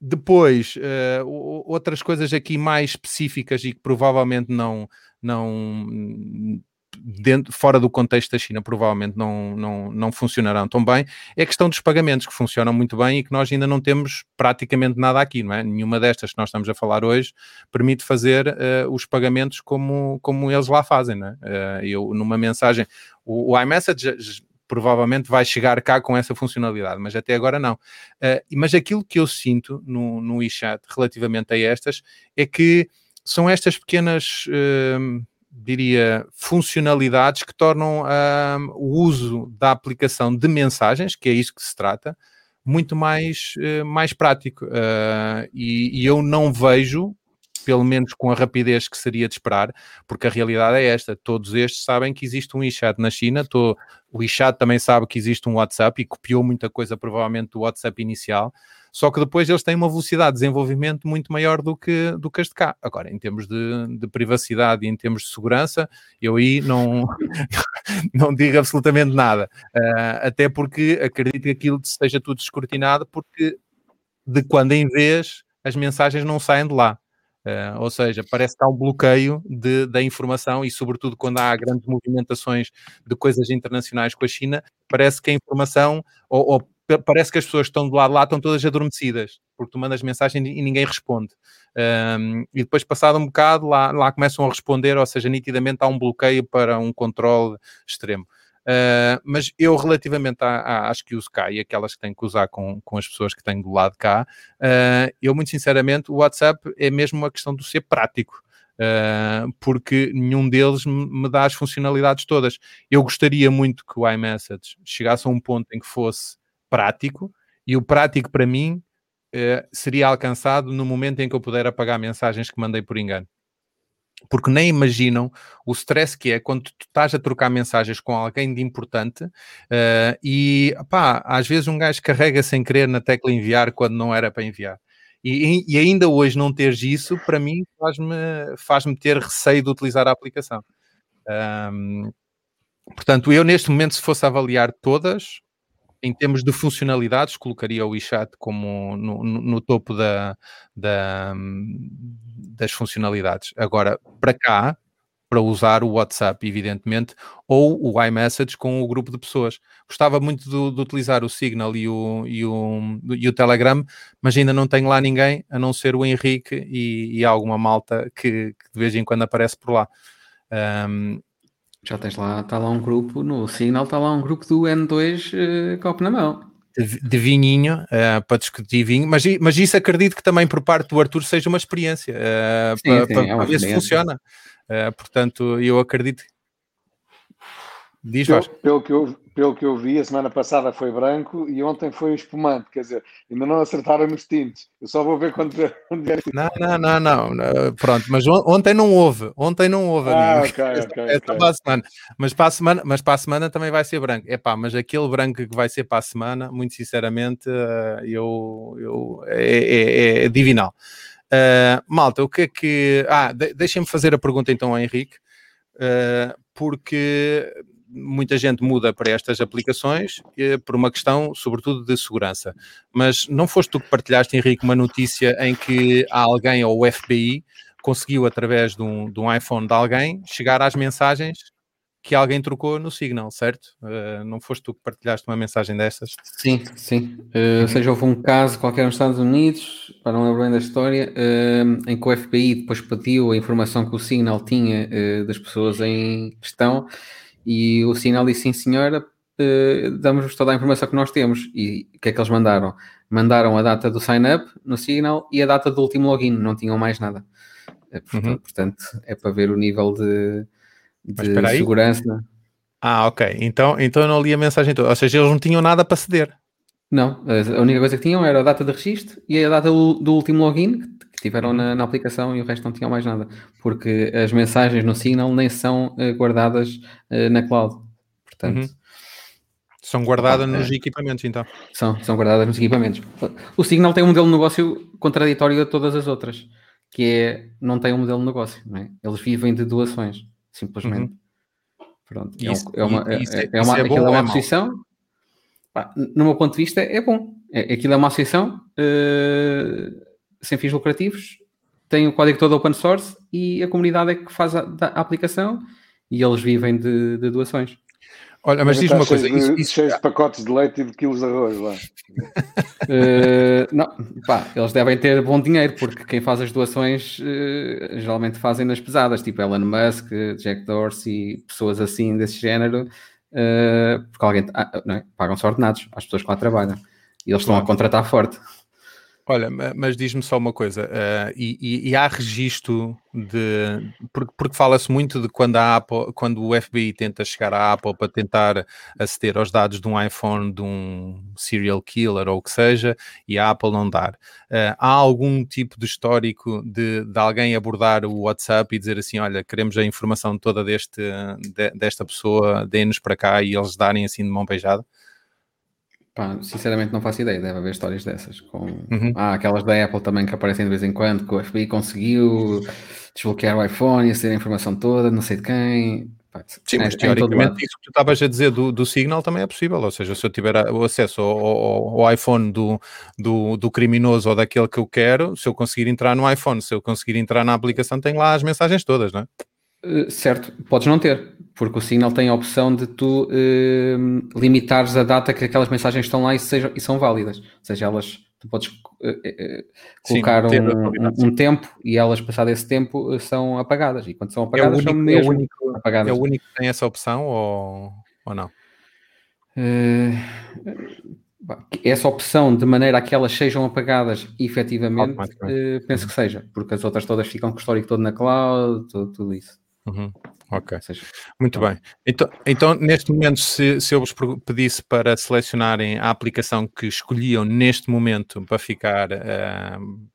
depois, uh, outras coisas aqui mais específicas e que provavelmente não, não dentro, fora do contexto da China, provavelmente não, não, não funcionarão tão bem, é a questão dos pagamentos, que funcionam muito bem e que nós ainda não temos praticamente nada aqui, não é? Nenhuma destas que nós estamos a falar hoje permite fazer uh, os pagamentos como, como eles lá fazem, não é? Uh, eu, numa mensagem, o, o iMessage provavelmente vai chegar cá com essa funcionalidade, mas até agora não. Uh, mas aquilo que eu sinto no, no WeChat relativamente a estas é que são estas pequenas uh, diria, funcionalidades que tornam um, o uso da aplicação de mensagens, que é isso que se trata, muito mais, uh, mais prático. Uh, e, e, eu não vejo, pelo menos com a rapidez que seria de esperar, porque a realidade é esta: todos estes sabem que existe um WeChat na China, tô, o WeChat também sabe que existe um WhatsApp e copiou muita coisa, provavelmente, do WhatsApp inicial só que depois eles têm uma velocidade de desenvolvimento muito maior do que, do que as de cá. Agora, em termos de, de privacidade e em termos de segurança, eu aí não, (laughs) não digo absolutamente nada. Uh, até porque acredito que aquilo esteja tudo escrutinado, porque de quando em vez as mensagens não saem de lá. Uh, ou seja, parece que há um bloqueio de, da informação e, sobretudo, quando há grandes movimentações de coisas internacionais com a China, parece que a informação, ou, ou parece que as pessoas que estão do lado lá estão todas adormecidas, porque tu mandas mensagem e ninguém responde. Um, e depois, passado um bocado, lá, lá começam a responder, ou seja, nitidamente há um bloqueio para um controle extremo. Uh, mas eu, relativamente a, a, às que uso cá e aquelas que tenho que usar com, com as pessoas que tenho do lado cá, uh, eu, muito sinceramente, o WhatsApp é mesmo uma questão de ser prático. Uh, porque nenhum deles me dá as funcionalidades todas. Eu gostaria muito que o iMessage chegasse a um ponto em que fosse prático, e o prático para mim eh, seria alcançado no momento em que eu puder apagar mensagens que mandei por engano. Porque nem imaginam o stress que é quando tu estás a trocar mensagens com alguém de importante uh, e pá, às vezes um gajo carrega sem querer na tecla enviar quando não era para enviar. E, e ainda hoje não teres isso, para mim, faz-me faz ter receio de utilizar a aplicação. Um, portanto, eu neste momento, se fosse avaliar todas, em termos de funcionalidades, colocaria o WeChat como no, no, no topo da, da, das funcionalidades. Agora, para cá, para usar o WhatsApp, evidentemente, ou o iMessage com o grupo de pessoas. Gostava muito de, de utilizar o Signal e o, e, o, e o Telegram, mas ainda não tenho lá ninguém, a não ser o Henrique e, e alguma malta que, que, de vez em quando aparece por lá. Um, já tens lá, está lá um grupo, no Signal está lá um grupo do N2 uh, eh, copo na mão. De, de vinhinho, uh, para discutir vinho, mas, mas isso acredito que também por parte do Arthur seja uma experiência, uh, sim, para, sim, para, é para ver se funciona. Portanto, eu acredito. Diz, pelo, pelo, que eu, pelo que eu vi, a semana passada foi branco e ontem foi espumante, quer dizer, ainda não acertaram nos tintes. Eu só vou ver quando vier. Não, não, não, não, não, pronto, mas ontem não houve, ontem não houve. Ah, ok, (laughs) ok. É okay. Para a semana. Mas, para a semana, mas para a semana também vai ser branco. É pá, mas aquele branco que vai ser para a semana, muito sinceramente, eh, eu, eu, é, é, é divinal. Uh, malta, o que é que. Ah, de, deixem-me fazer a pergunta então ao Henrique, uh, porque muita gente muda para estas aplicações eh, por uma questão, sobretudo, de segurança. Mas não foste tu que partilhaste, Henrique, uma notícia em que alguém, ou o FBI, conseguiu, através de um, de um iPhone de alguém, chegar às mensagens que alguém trocou no Signal, certo? Uh, não foste tu que partilhaste uma mensagem destas? Sim, sim. Uh, ou seja, houve um caso qualquer nos Estados Unidos, para não lembrar bem da história, uh, em que o FBI depois pediu a informação que o Signal tinha das pessoas em questão e o sinal disse sim senhora, uh, damos-vos toda a informação que nós temos. E o que é que eles mandaram? Mandaram a data do sign-up no Signal e a data do último login, não tinham mais nada. É, portanto, uhum. portanto, é para ver o nível de, de segurança. Ah, ok. Então, então eu não li a mensagem toda. Ou seja, eles não tinham nada para ceder. Não, a única coisa que tinham era a data de registro e a data do, último login que tiveram na, na, aplicação e o resto não tinham mais nada, porque as mensagens no Signal nem são uh, guardadas uh, na cloud. Portanto, uhum. são guardadas nos é. equipamentos, então. São, são guardadas nos equipamentos. O Signal tem um modelo de negócio contraditório a todas as outras, que é não tem um modelo de negócio, é? eles vivem de doações, simplesmente. Uhum. Pronto, isso, é, uma, é, é, é, uma, é, é uma posição pá, no meu ponto de vista, é bom. É, aquilo é uma associação uh, sem fins lucrativos, tem o código todo open source e a comunidade é que faz a, a aplicação e eles vivem de, de doações. Olha, mas diz uma coisa. De, isso, isso... Cheios de pacotes de leite e de quilos de arroz lá. uh, não, pá, eles devem ter bom dinheiro, porque quem faz as doações uh, geralmente fazem nas pesadas, tipo Elon Musk, Jack Dorsey, pessoas assim desse género, porque alguém ah, não é? pagam-se ordenados às pessoas que lá trabalham e eles estão a contratar forte. Olha, mas diz-me só uma coisa, uh, e, e, há registro de. Porque, porque fala-se muito de quando a Apple, quando o FBI tenta chegar à Apple para tentar aceder aos dados de um iPhone de um serial killer ou o que seja, e a Apple não dar. Uh, há algum tipo de histórico de, de alguém abordar o WhatsApp e dizer assim: olha, queremos a informação toda deste, de, desta pessoa, dê-nos para cá e eles darem assim de mão beijada? Pá, sinceramente não faço ideia, deve haver histórias dessas. Com... Uhum. Ah, aquelas da Apple também que aparecem de vez em quando, que o FBI conseguiu desbloquear o iPhone e aceder a informação toda, não sei de quem. Pá, Sim, é, mas é teoricamente isso que tu estavas a dizer do, do Signal também é possível, ou seja, se eu tiver o acesso ao, ao, ao, iPhone do, do, do criminoso ou daquele que eu quero, se eu conseguir entrar no iPhone, se eu conseguir entrar na aplicação, tem lá as mensagens todas, não é? Uh, certo, podes não ter, porque o Signal tem a opção de tu uh, limitares a data que aquelas mensagens estão lá e, sejam, e são válidas. Ou seja, elas tu podes uh, colocar Sim, um, um, tempo e elas, passado esse tempo, são apagadas. E quando são apagadas, é único, são mesmo é o único, apagadas. É o único que tem essa opção ou, ou não? essa opção de maneira a que elas sejam apagadas efetivamente, penso que seja, porque as outras todas ficam com o histórico todo na cloud, tudo, tudo isso. Uhum. Ok, muito bem. Então, então neste momento, se, se eu vos pedisse para selecionarem a aplicação que escolhiam neste momento para ficar uh,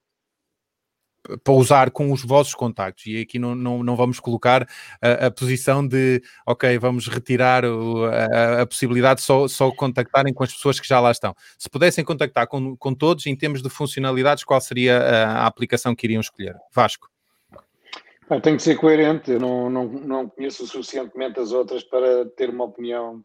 para usar com os vossos contactos, e aqui não, não, não vamos colocar a, a posição de ok, vamos retirar o, a, a, possibilidade de só, só contactarem com as pessoas que já lá estão. Se pudessem contactar com, com todos em termos de funcionalidades, qual seria a, a aplicação que iriam escolher? Vasco. Ah, tem que ser coerente, eu não, não, não conheço suficientemente as outras para ter uma opinião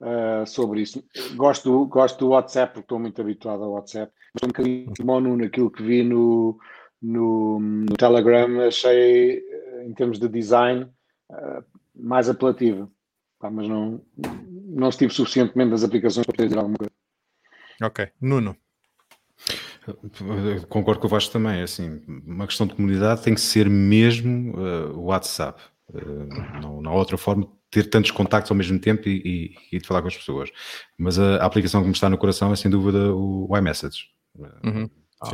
uh, sobre isso. Gosto, gosto do WhatsApp, porque estou muito habituado ao WhatsApp, mas um bocadinho mono naquilo que vi no, no, no, Telegram, achei, em termos de design, uh, mais apelativo. mas não, não estive suficientemente nas aplicações para dizer alguma coisa. Ok. Nuno. Concordo com o Vasco também. É assim, uma questão de comunidade tem que ser mesmo uh, o WhatsApp. Uh, não, não há outra forma de ter tantos contactos ao mesmo tempo e, e, e, de falar com as pessoas. Mas a, a, aplicação que me está no coração é sem dúvida o iMessage. Uhum, ah,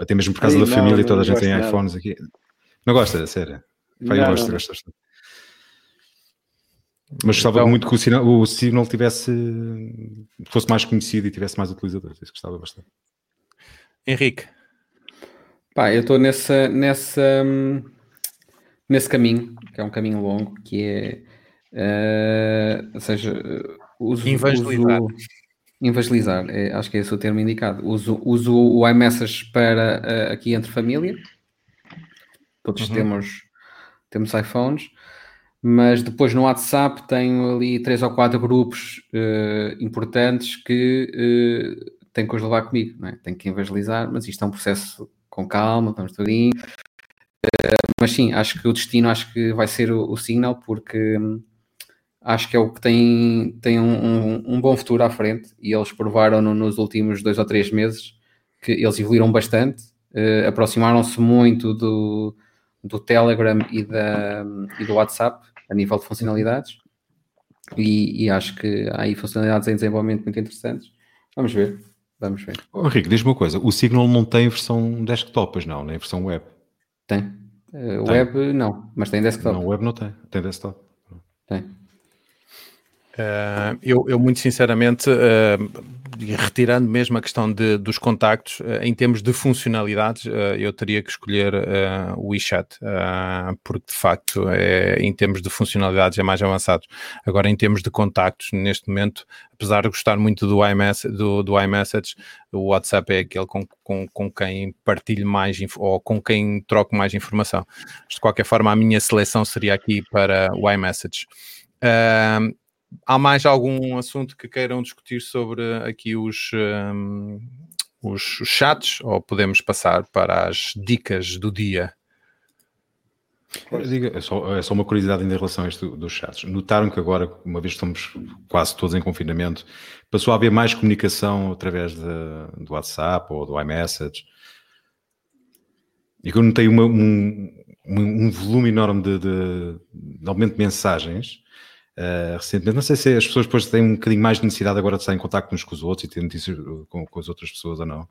até mesmo por causa da não, família, não, toda a gente tem nada. iPhones aqui. Não gosta, sério? Vai, eu gosto, gosto, gosto. Mas gostava então, muito que o Signal, o Signal tivesse fosse mais conhecido e tivesse mais utilizadores. Isso gostava bastante. Henrique. Pá, eu estou nessa, nessa, nesse caminho, que é um caminho longo, que é, uh, ou seja, uso, evangelizar. Uso, evangelizar, é, acho que é esse o termo indicado. Uso, uso o iMessage para uh, aqui entre família. Todos uhum. temos, temos iPhones, mas depois no WhatsApp tenho ali três ou quatro grupos uh, importantes que tenho que os levar comigo, não é? tenho que evangelizar, mas isto é um processo com calma, vamos tudinho. Uh, mas sim, acho que o destino acho que vai ser o, o Signal, porque hum, acho que é o que tem, tem um, um, um bom futuro à frente e eles provaram no, nos últimos dois ou três meses que eles evoluíram bastante, uh, aproximaram-se muito do, do Telegram e, da, e do WhatsApp a nível de funcionalidades. E, e acho que há aí funcionalidades em desenvolvimento muito interessantes. Vamos ver. Vamos ver. Oh, Henrique, diz-me uma coisa: o Signal não tem versão desktop, não, nem versão web? Tem. Uh, web não, mas tem desktop. Não, web não tem, tem desktop. Tem. Uh, eu, eu, muito sinceramente, uh, retirando mesmo a questão de, dos contactos, uh, em termos de funcionalidades, eu teria que escolher o WeChat, porque de facto, é, em termos de funcionalidades, é mais avançado. Agora, em termos de contactos, neste momento, apesar de gostar muito do iMessage, do, do iMessage o WhatsApp é aquele com, com, com quem partilho mais ou com quem troco mais informação. De qualquer forma, a minha seleção seria aqui para o iMessage. Uh, há mais algum assunto que queiram discutir sobre aqui os, um, os chats ou podemos passar para as dicas do dia? É só, é só uma curiosidade em relação a isto dos chats. Notaram que agora, uma vez que estamos quase todos em confinamento, passou a haver mais comunicação através de, do WhatsApp ou do iMessage. E que eu notei uma, um, um, volume enorme de, de, de aumento de mensagens uh, recentemente. Não sei se as pessoas depois têm um bocadinho mais de necessidade agora de estar em contato uns com os outros e ter notícias com, com as outras pessoas ou não.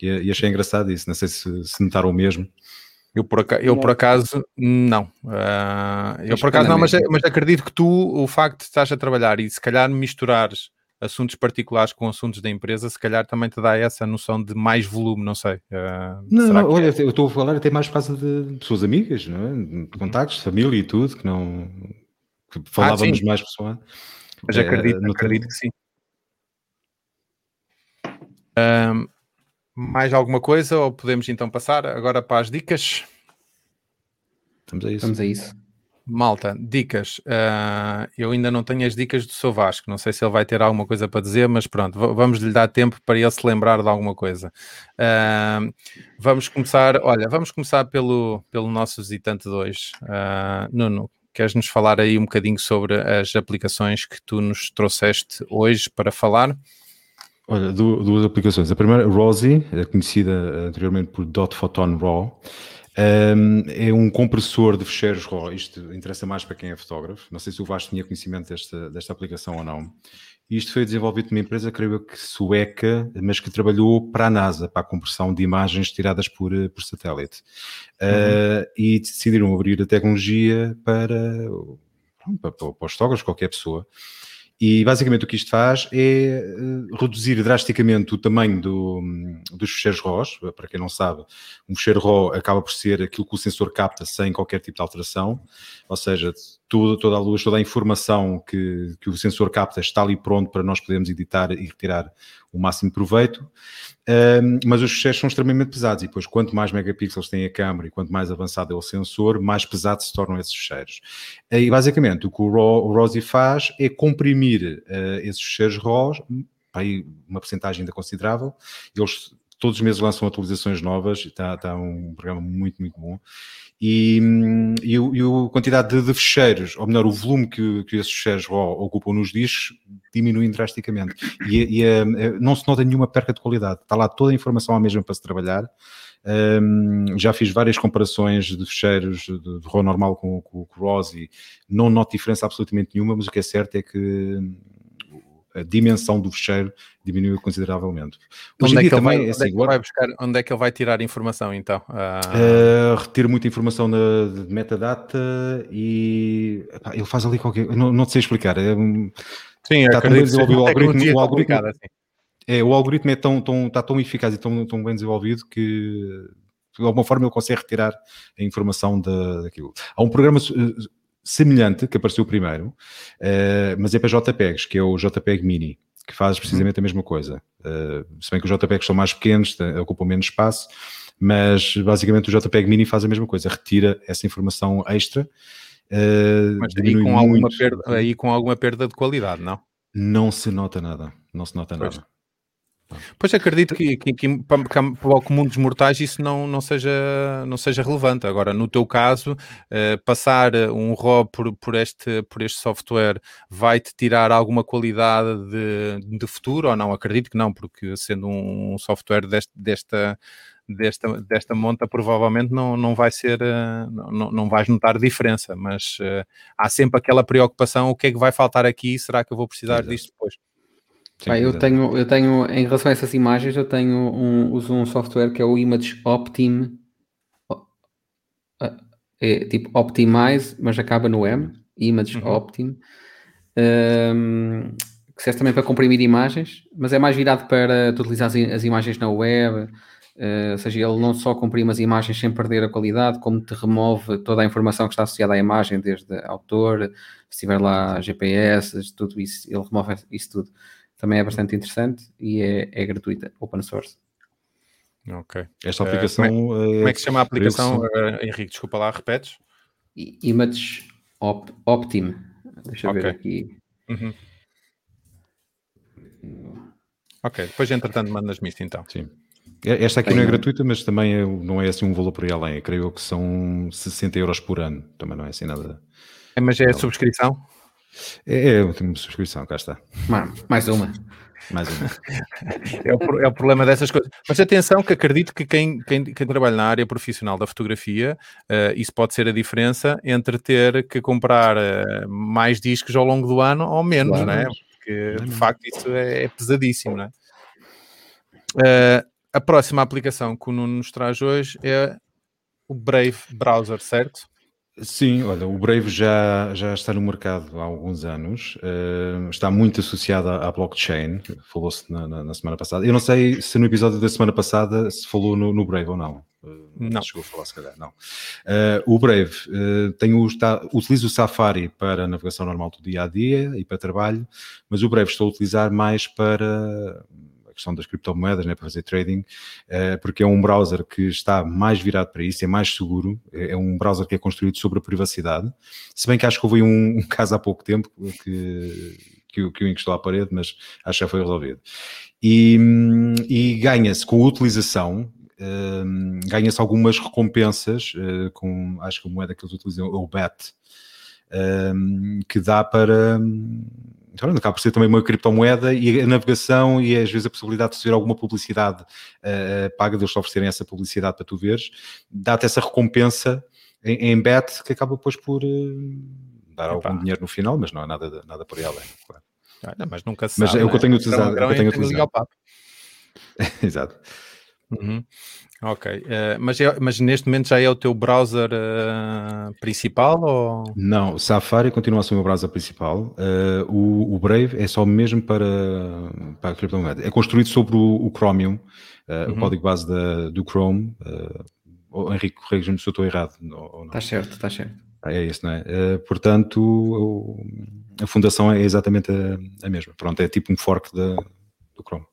E, e, achei engraçado isso. Não sei se, se notaram o mesmo. Eu por acaso, eu por acaso não. Uh, eu por acaso não, mas, mas acredito que tu, o facto de estás a trabalhar e se calhar misturares assuntos particulares com assuntos da empresa, se calhar também te dá essa noção de mais volume, não sei. Uh, não, não olha, é? eu estou a falar até mais por causa de pessoas amigas, não é? de uhum. contactos, família e tudo, que não que falávamos ah, mais pessoal. Mas acredito, é, acredito que sim. Um, mais alguma coisa ou podemos então passar agora para as dicas? Estamos a isso. Estamos a isso. Malta, dicas. Uh, eu ainda não tenho as dicas do seu Vasco. Não sei se ele vai ter alguma coisa para dizer, mas pronto, vamos lhe dar tempo para ele se lembrar de alguma coisa. Uh, vamos começar. Olha, vamos começar pelo, pelo nosso visitante 2. Uh, ah, Nuno, queres nos falar aí um bocadinho sobre as aplicações que tu nos trouxeste hoje para falar? Olha, duas aplicações. A primeira, Rosie, conhecida anteriormente por Dot Photon Raw. Um, é um compressor de fecheiros RAW. Isto interessa mais para quem é fotógrafo. Não sei se o Vasco tinha conhecimento desta, desta aplicação ou não. Isto foi desenvolvido por uma empresa, creio eu que sueca, mas que trabalhou para a NASA, para a compressão de imagens tiradas por, eh, por satélite. Uhum. Uh, e decidiram abrir a tecnologia para, para, para, para os fotógrafos, qualquer pessoa. E basicamente o que isto faz é eh, reduzir drasticamente o tamanho do, dos fecheiros RAWs. Para quem não sabe, um fecheiro RAW acaba por ser aquilo que o sensor capta sem qualquer tipo de alteração, ou seja, toda, toda a luz, toda a informação que, que o sensor capta está ali pronto para nós podermos editar e retirar o máximo proveito. Um, mas os fecheiros são extremamente pesados e depois quanto mais megapixels tem a câmera e quanto mais avançado é o sensor, mais pesado se tornam esses fecheiros. E basicamente o que o, RAW, o ROSI faz é comprimir uh, esses fecheiros RAW, aí uma porcentagem ainda considerável, eles todos os meses lançam atualizações novas, está, está um programa muito, muito bom e, e, e a quantidade de, de, fecheiros, ou melhor, o volume que, que esses fecheiros ocupam nos discos diminuem drasticamente. E, e é, é, não se nota nenhuma perca de qualidade, está lá toda a informação à mesma para se trabalhar. Um, já fiz várias comparações de fecheiros de, de RAW normal com, o RAW e não noto diferença absolutamente nenhuma, mas o que é certo é que a dimensão do fecheiro diminuiu consideravelmente. Hoje onde, é que também, vai, é assim, onde, é agora, vai buscar, onde é que ele vai tirar informação então? Uh... Uh, retiro muita informação de, de metadata e epá, ele faz ali qualquer. Não, não sei explicar. É, Sim, está tão bem desenvolvido o algoritmo. O algoritmo assim. é, o algoritmo é tão, tão, está tão eficaz e tão, tão bem desenvolvido que de alguma forma ele consegue retirar a informação da, daquilo. Há um programa semelhante, que apareceu primeiro, uh, mas é para JPEGs, que é o JPEG Mini, que faz precisamente a mesma coisa. Uh, se bem que os JPEGs são mais pequenos, ocupam menos espaço, mas basicamente o JPEG Mini faz a mesma coisa, retira essa informação extra. Uh, mas aí com, alguma perda, aí com alguma perda de qualidade, não? Não se nota nada, não se nota pois. nada. Pois acredito que, que, que para, o comum dos mortais isso não, não, seja, não seja relevante. Agora, no teu caso, eh, passar um RAW por, por, este, por este software vai-te tirar alguma qualidade de, de futuro ou não? Acredito que não, porque sendo um software deste, desta, desta, desta monta, provavelmente não, não vai ser, uh, não, não vais notar diferença, mas uh, há sempre aquela preocupação: o que é que vai faltar aqui? Será que eu vou precisar Exato. disto depois? Eu, tenho, eu tenho, em relação a essas imagens, eu tenho um, uso um software que é o Image Optim, é tipo Optimize, mas acaba no M, Image uhum. Optim, um, que serve também para comprimir imagens, mas é mais virado para tu utilizar as, as imagens na web, uh, ou seja, ele não só comprime as imagens sem perder a qualidade, como te remove toda a informação que está associada à imagem, desde autor, se tiver lá GPS, tudo isso, ele remove isso tudo também é bastante interessante e é, é gratuita, open source. Ok. Esta eh, aplicação. Uh, como, é, como, é, que se chama a aplicação, uh, Henrique? Desculpa lá, repetes? Image Op Optim. Deixa eu okay. ver aqui. Uhum. Ok, depois entretanto mandas-me isto então. Sim. Esta aqui Tem não é gratuita, mas também é, não é assim um valor por aí além. Eu creio que são 60 euros por ano. Também não é assim nada. É, mas é a subscrição? É, é uma subscrição, cá está. Mais uma. Mais menos. é, o, é, o, problema dessas coisas. Mas atenção que acredito que quem, quem, quem trabalha na área profissional da fotografia, uh, isso pode ser a diferença entre ter que comprar uh, mais discos ao longo do ano ou menos, claro. não é? Porque de facto isso é, é pesadíssimo, não é? Uh, a próxima aplicação que o Nuno nos traz hoje é o Brave Browser, certo? Sim, olha, o Brave já, já está no mercado há alguns anos, uh, está muito associado à, blockchain, falou-se na, na, na, semana passada. Eu não sei se no episódio da semana passada se falou no, no Brave ou não. Uh, não. Chegou a falar, se calhar, não. Uh, o Brave tem o, está, utiliza o Safari para navegação normal do dia a dia e para trabalho, mas o Brave estou a utilizar mais para questão das criptomoedas, né, para fazer trading, uh, porque é um browser que está mais virado para isso, é mais seguro, é, é um browser que é construído sobre a privacidade, se bem que acho que houve um, um caso há pouco tempo que, que, que o encostou à parede, mas acho que já foi resolvido. E, e ganha-se com a utilização, uh, ganha-se algumas recompensas, uh, com, acho que a moeda que eles utilizam é o BAT, que dá para então, acaba por ser também uma criptomoeda e a navegação e às vezes a possibilidade de receber alguma publicidade uh, paga, deles oferecerem essa publicidade para tu veres, dá-te essa recompensa em, em bet que acaba depois por uh, dar algum dinheiro no final, mas não é nada, nada por aí além. Claro. Mas nunca se mas sabe, é o que eu tenho né? utilizado. É o que eu tenho utilizado. Exato. Uhum. Ok, uh, mas, é, mas neste momento já é o teu browser uh, principal? Ou... Não, o Safari continua a ser o meu browser principal. Uh, o, o, Brave é só mesmo para, para a criptomoeda. É construído sobre o, o Chromium, uhum. o código base da, do Chrome. Uh, Henrique, corrija-me se eu estou errado. Está certo, está certo. É isso, não é? portanto, a fundação é exatamente a, a, mesma. Pronto, é tipo um fork da, do Chrome.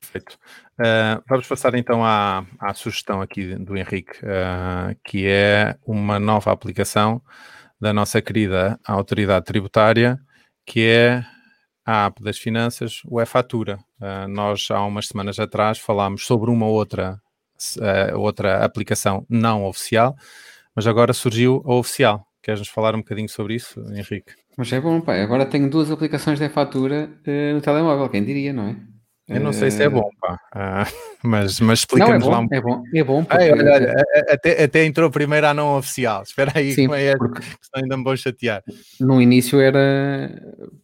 Perfeito. Uh, vamos passar então à, à sugestão aqui do Henrique, uh, que é uma nova aplicação da nossa querida autoridade tributária, que é a app das finanças, o e-fatura. Uh, nós há umas semanas atrás falámos sobre uma outra, outra aplicação não oficial, mas agora surgiu a oficial. Queres-nos falar um bocadinho sobre isso, Henrique? Mas é bom, pai. Agora tenho duas aplicações de e-fatura no telemóvel, quem diria, não é? Eu não sei se é bom, pá. Uh, (laughs) mas mas explica-nos é lá um É bom, é bom. Porque... Ai, olha, olha, até, até entrou primeiro a não oficial. Espera aí, Sim, como é porque... ainda me vou chatear. No início era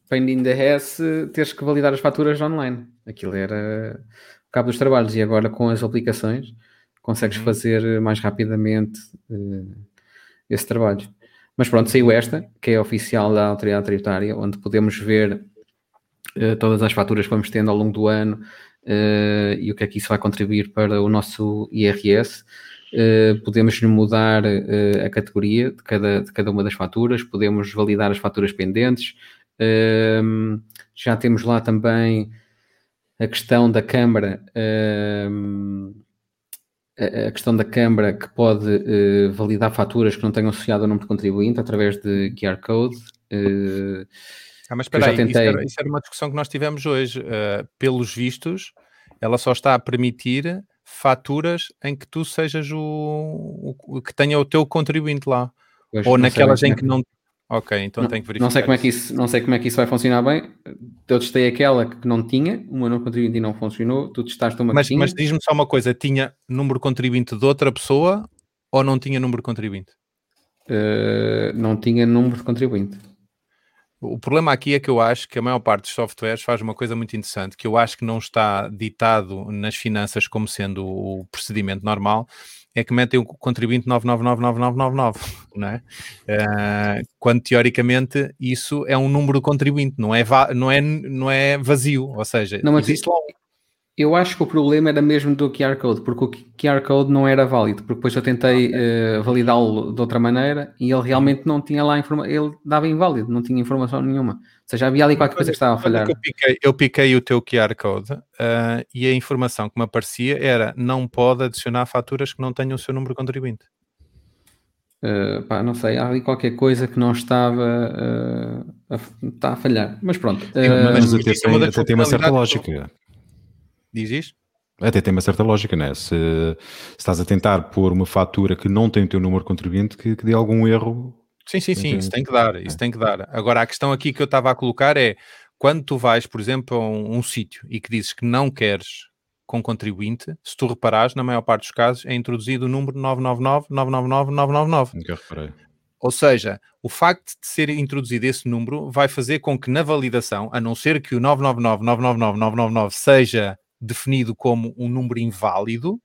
pending the Hess, teres que validar as faturas online. Aquilo era o cabo dos trabalhos. E agora com as aplicações consegues uhum. fazer mais rapidamente uh, esse trabalho. Mas pronto, saiu esta, que é oficial da autoridade tributária, onde podemos ver todas as faturas que vamos tendo ao longo do ano uh, e o que é que isso vai contribuir para o nosso IRS. Uh, podemos mudar a categoria de cada, de cada uma das faturas, podemos validar as faturas pendentes. já temos lá também a questão da Câmara a questão da Câmara que pode validar faturas que não tenham associado o número de contribuinte através de QR Code. Ah, mas espera aí, tentei... isso, era, isso, era, uma discussão que nós tivemos hoje. Uh, pelos vistos, ela só está a permitir faturas em que tu sejas o, o, que tenha o teu contribuinte lá. Pois, Ou naquelas em é que não. Ok, então não, tem que verificar. Não sei, como é que isso, não sei como é que isso vai funcionar bem. Eu testei aquela que não tinha, uma não contribuinte e não funcionou. Tu testaste uma mas, que tinha. Mas diz-me só uma coisa: tinha número contribuinte de outra pessoa ou não tinha número contribuinte? Uh, não tinha número de contribuinte. O problema aqui é que eu acho que a maior parte dos softwares faz uma coisa muito interessante, que eu acho que não está ditado nas finanças como sendo o procedimento normal, é que metem o contribuinte 999999, (laughs) não é? Uh, quando teoricamente isso é um número de contribuinte, não é, não é, não é vazio, ou seja, não, mas existe lá eu acho que o problema era mesmo do QR Code, porque o QR Code não era válido, porque depois eu tentei uh, validá-lo de outra maneira e ele realmente não tinha lá informação, ele dava inválido, não tinha informação nenhuma. Ou seja, havia ali qualquer coisa que estava a falhar. Eu piquei, eu piquei o teu QR Code uh, e a informação que me aparecia era não pode adicionar faturas que não tenham o seu número contribuinte. Uh, pá, não sei, há ali qualquer coisa que não estava uh, a, está a falhar, mas pronto. Uh, mas até, tem, até tem uma certa lógica. Diz isto? Até tem uma certa lógica, né? Se, se, estás a tentar pôr uma fatura que não tem o teu número contribuinte, que, que dê algum erro. Sim, sim, sim, isso tem que dar, isso é. tem que dar. Agora, a questão aqui que eu estava a colocar é quando tu vais, por exemplo, a um, um sítio e que dizes que não queres com contribuinte, se tu reparares, na maior parte dos casos é introduzido o número 999 999 999. Nunca reparei. Ou seja, o facto de ser introduzido esse número vai fazer com que na validação, a não ser que o 999 999 999 seja definido como um número inválido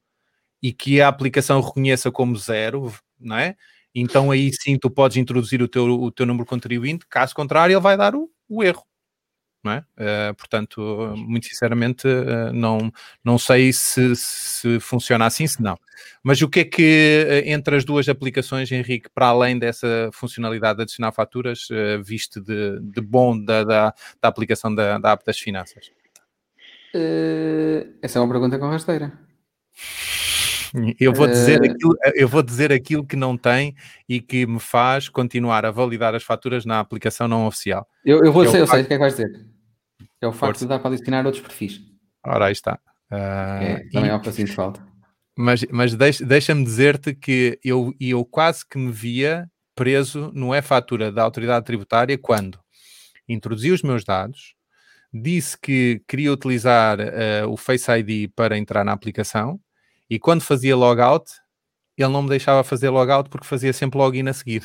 e que a aplicação reconheça como zero, não é? Então aí sim tu podes introduzir o teu, o teu número contribuinte, caso contrário ele vai dar o, o erro. Não é? Uh, portanto, muito sinceramente, uh, não, não sei se, se funciona assim, se não. Mas o que é que, uh, entre as duas aplicações, Henrique, para além dessa funcionalidade de adicionar faturas, viste de, de bom da, da, da aplicação da, da app das finanças? Essa é uma pergunta com rasteira. Eu vou, dizer aquilo, eu vou dizer aquilo que não tem e que me faz continuar a validar as faturas na aplicação não oficial. Eu, eu vou dizer, é eu sei o que é que vais dizer. É o facto Força. de dar para adicionar outros perfis. Ora, aí está. Uh, é, também e, é o que sinto falta. Mas, mas deixa, deixa-me dizer-te que eu, eu quase que me via preso no e-fatura da autoridade tributária quando introduzi os meus dados, disse que queria utilizar uh, o Face ID para entrar na aplicação e quando fazia logout, ele não me deixava fazer logout porque fazia sempre login a seguir.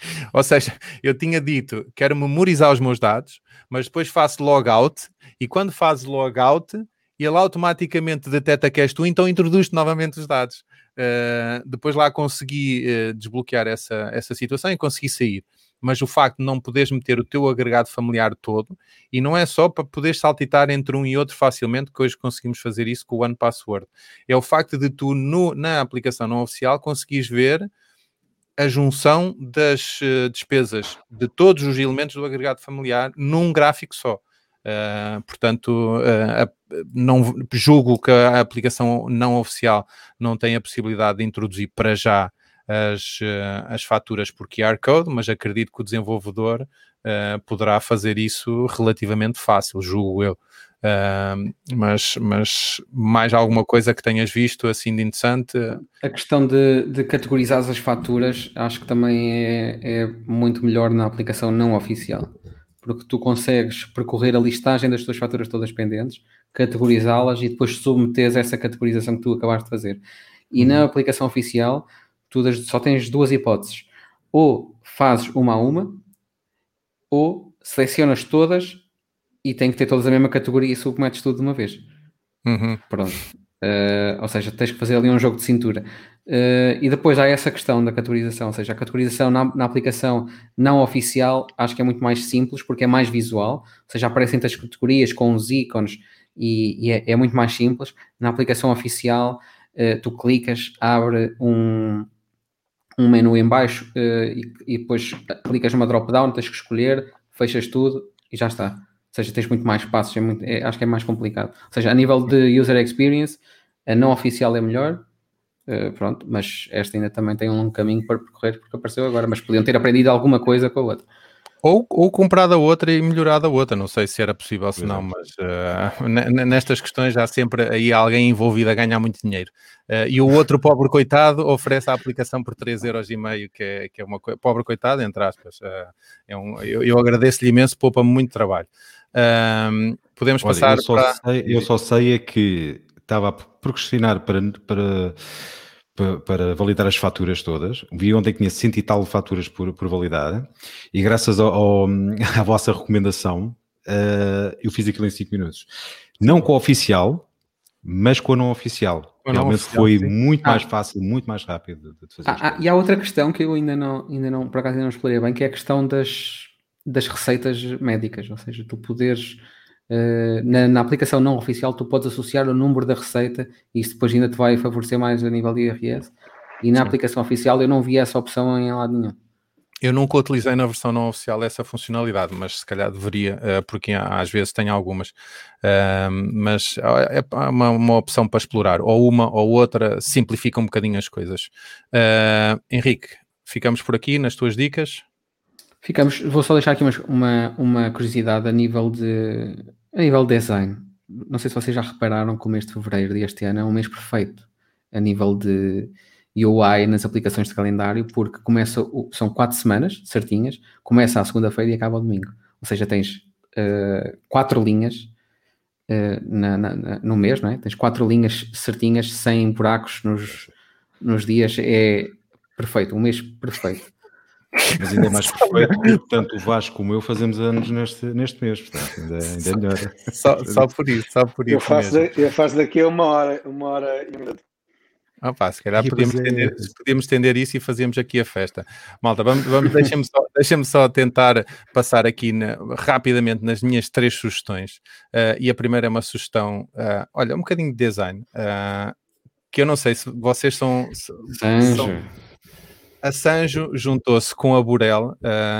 (laughs) Ou seja, eu tinha dito, quero memorizar os meus dados, mas depois faço logout e quando fazes logout, ele automaticamente detecta que és tu, então introduz novamente os dados. Uh, depois lá consegui uh, desbloquear essa, essa situação e consegui sair mas o facto de não poderes meter o teu agregado familiar todo, e não é só para poder saltitar entre um e outro facilmente, que hoje conseguimos fazer isso com o One Password. É o facto de tu, no, na aplicação não oficial, conseguires ver a junção das uh, despesas de todos os elementos do agregado familiar num gráfico só. Uh, portanto, uh, não julgo que a aplicação não oficial não tenha a possibilidade de introduzir para já as, eh, as faturas por QR Code, mas acredito que o desenvolvedor uh, poderá fazer isso relativamente fácil, julgo eu. Uh, mas, mas mais alguma coisa que tenhas visto assim de interessante? A questão de, de categorizar as faturas acho que também é, é muito melhor na aplicação não oficial, porque tu consegues percorrer a listagem das tuas faturas todas pendentes, categorizá-las e depois submeteres essa categorização que tu acabaste de fazer. E na uhum. aplicação oficial, tu só tens duas hipóteses. Ou fazes uma a uma, ou selecionas todas e tem que ter todas a mesma categoria e submetes tudo de uma vez. Uhum. Pronto. Uh, ou seja, tens que fazer ali um jogo de cintura. Uh, e depois há essa questão da categorização, ou seja, a categorização na, na, aplicação não oficial acho que é muito mais simples porque é mais visual, ou seja, aparecem as categorias com os ícones e, e é, é, muito mais simples. Na aplicação oficial, uh, tu clicas, abre um, um menu em baixo uh, e, e, depois clicas numa drop-down, tens que escolher, fechas tudo e já está. Ou seja, tens muito mais passos, é muito, é, acho que é mais complicado. Ou seja, a nível de user experience, a não oficial é melhor, uh, pronto, mas esta ainda também tem um caminho para percorrer porque apareceu agora, mas podiam ter aprendido alguma coisa com a outra. Ou, ou comprado a outra e melhorado a outra, não sei se era possível, se não, mas uh, nestas questões há sempre aí alguém envolvido a ganhar muito dinheiro. Uh, e o outro (laughs) pobre coitado oferece a aplicação por 3,5€, que é, que é uma coisa, pobre coitado, entre aspas. Uh, é um, eu, eu agradeço-lhe imenso, poupa-me muito trabalho. podemos Olha, passar eu só, para... sei, eu só sei é que estava a procrastinar para, para para, validar as faturas todas. Vi ontem que tinha cento e tal faturas por, por validar e graças ao, ao, (laughs) à vossa recomendação uh, eu fiz aquilo em 5 minutos. Não com a oficial, mas com a não oficial. Com Realmente oficial, foi sim. muito ah. mais fácil, muito mais rápido de, fazer. Ah, ah, e há outra questão que eu ainda não, ainda não, por acaso ainda não explorei bem, que é a questão das, das receitas médicas, ou seja, tu poderes na, na, aplicação não oficial, tu podes associar o número da receita e isso depois ainda te vai favorecer mais a nível de IRS. E na Sim. aplicação oficial eu não vi essa opção em lado nenhum. Eu nunca utilizei na versão não oficial essa funcionalidade, mas se calhar deveria, uh, porque às vezes tem algumas. Uh, mas é uma, uma, opção para explorar, ou uma ou outra, simplifica um bocadinho as coisas. Henrique, ficamos por aqui nas tuas dicas. Ficamos, vou só deixar aqui uma, uma curiosidade a nível de a nível de design. Não sei se vocês já repararam como este fevereiro deste ano é um mês perfeito a nível de UI nas aplicações de calendário, porque começa, são quatro semanas certinhas, começa a segunda-feira e acaba ao domingo. Ou seja, tens uh, quatro linhas uh, na, na, no mês, não é? Tens quatro linhas certinhas, sem buracos nos, nos dias, é perfeito, um mês perfeito. Mas ainda é mais perfeito, (laughs) tanto o Vasco como eu fazemos anos neste, neste mês, portanto, ainda, ainda é melhor. Só, só por isso, só por isso. Eu faço, eu faço daqui a uma hora, uma hora e meia. Ah, pá, se calhar podíamos estender, podíamos estender isso e fazíamos aqui a festa. Malta, vamos, vamos deixem-me só, (laughs) deixem só tentar passar aqui na, rapidamente nas minhas três sugestões. Uh, e a primeira é uma sugestão, uh, olha, um bocadinho de design, uh, que eu não sei se vocês são. são a Sanjo juntou-se com a Burel,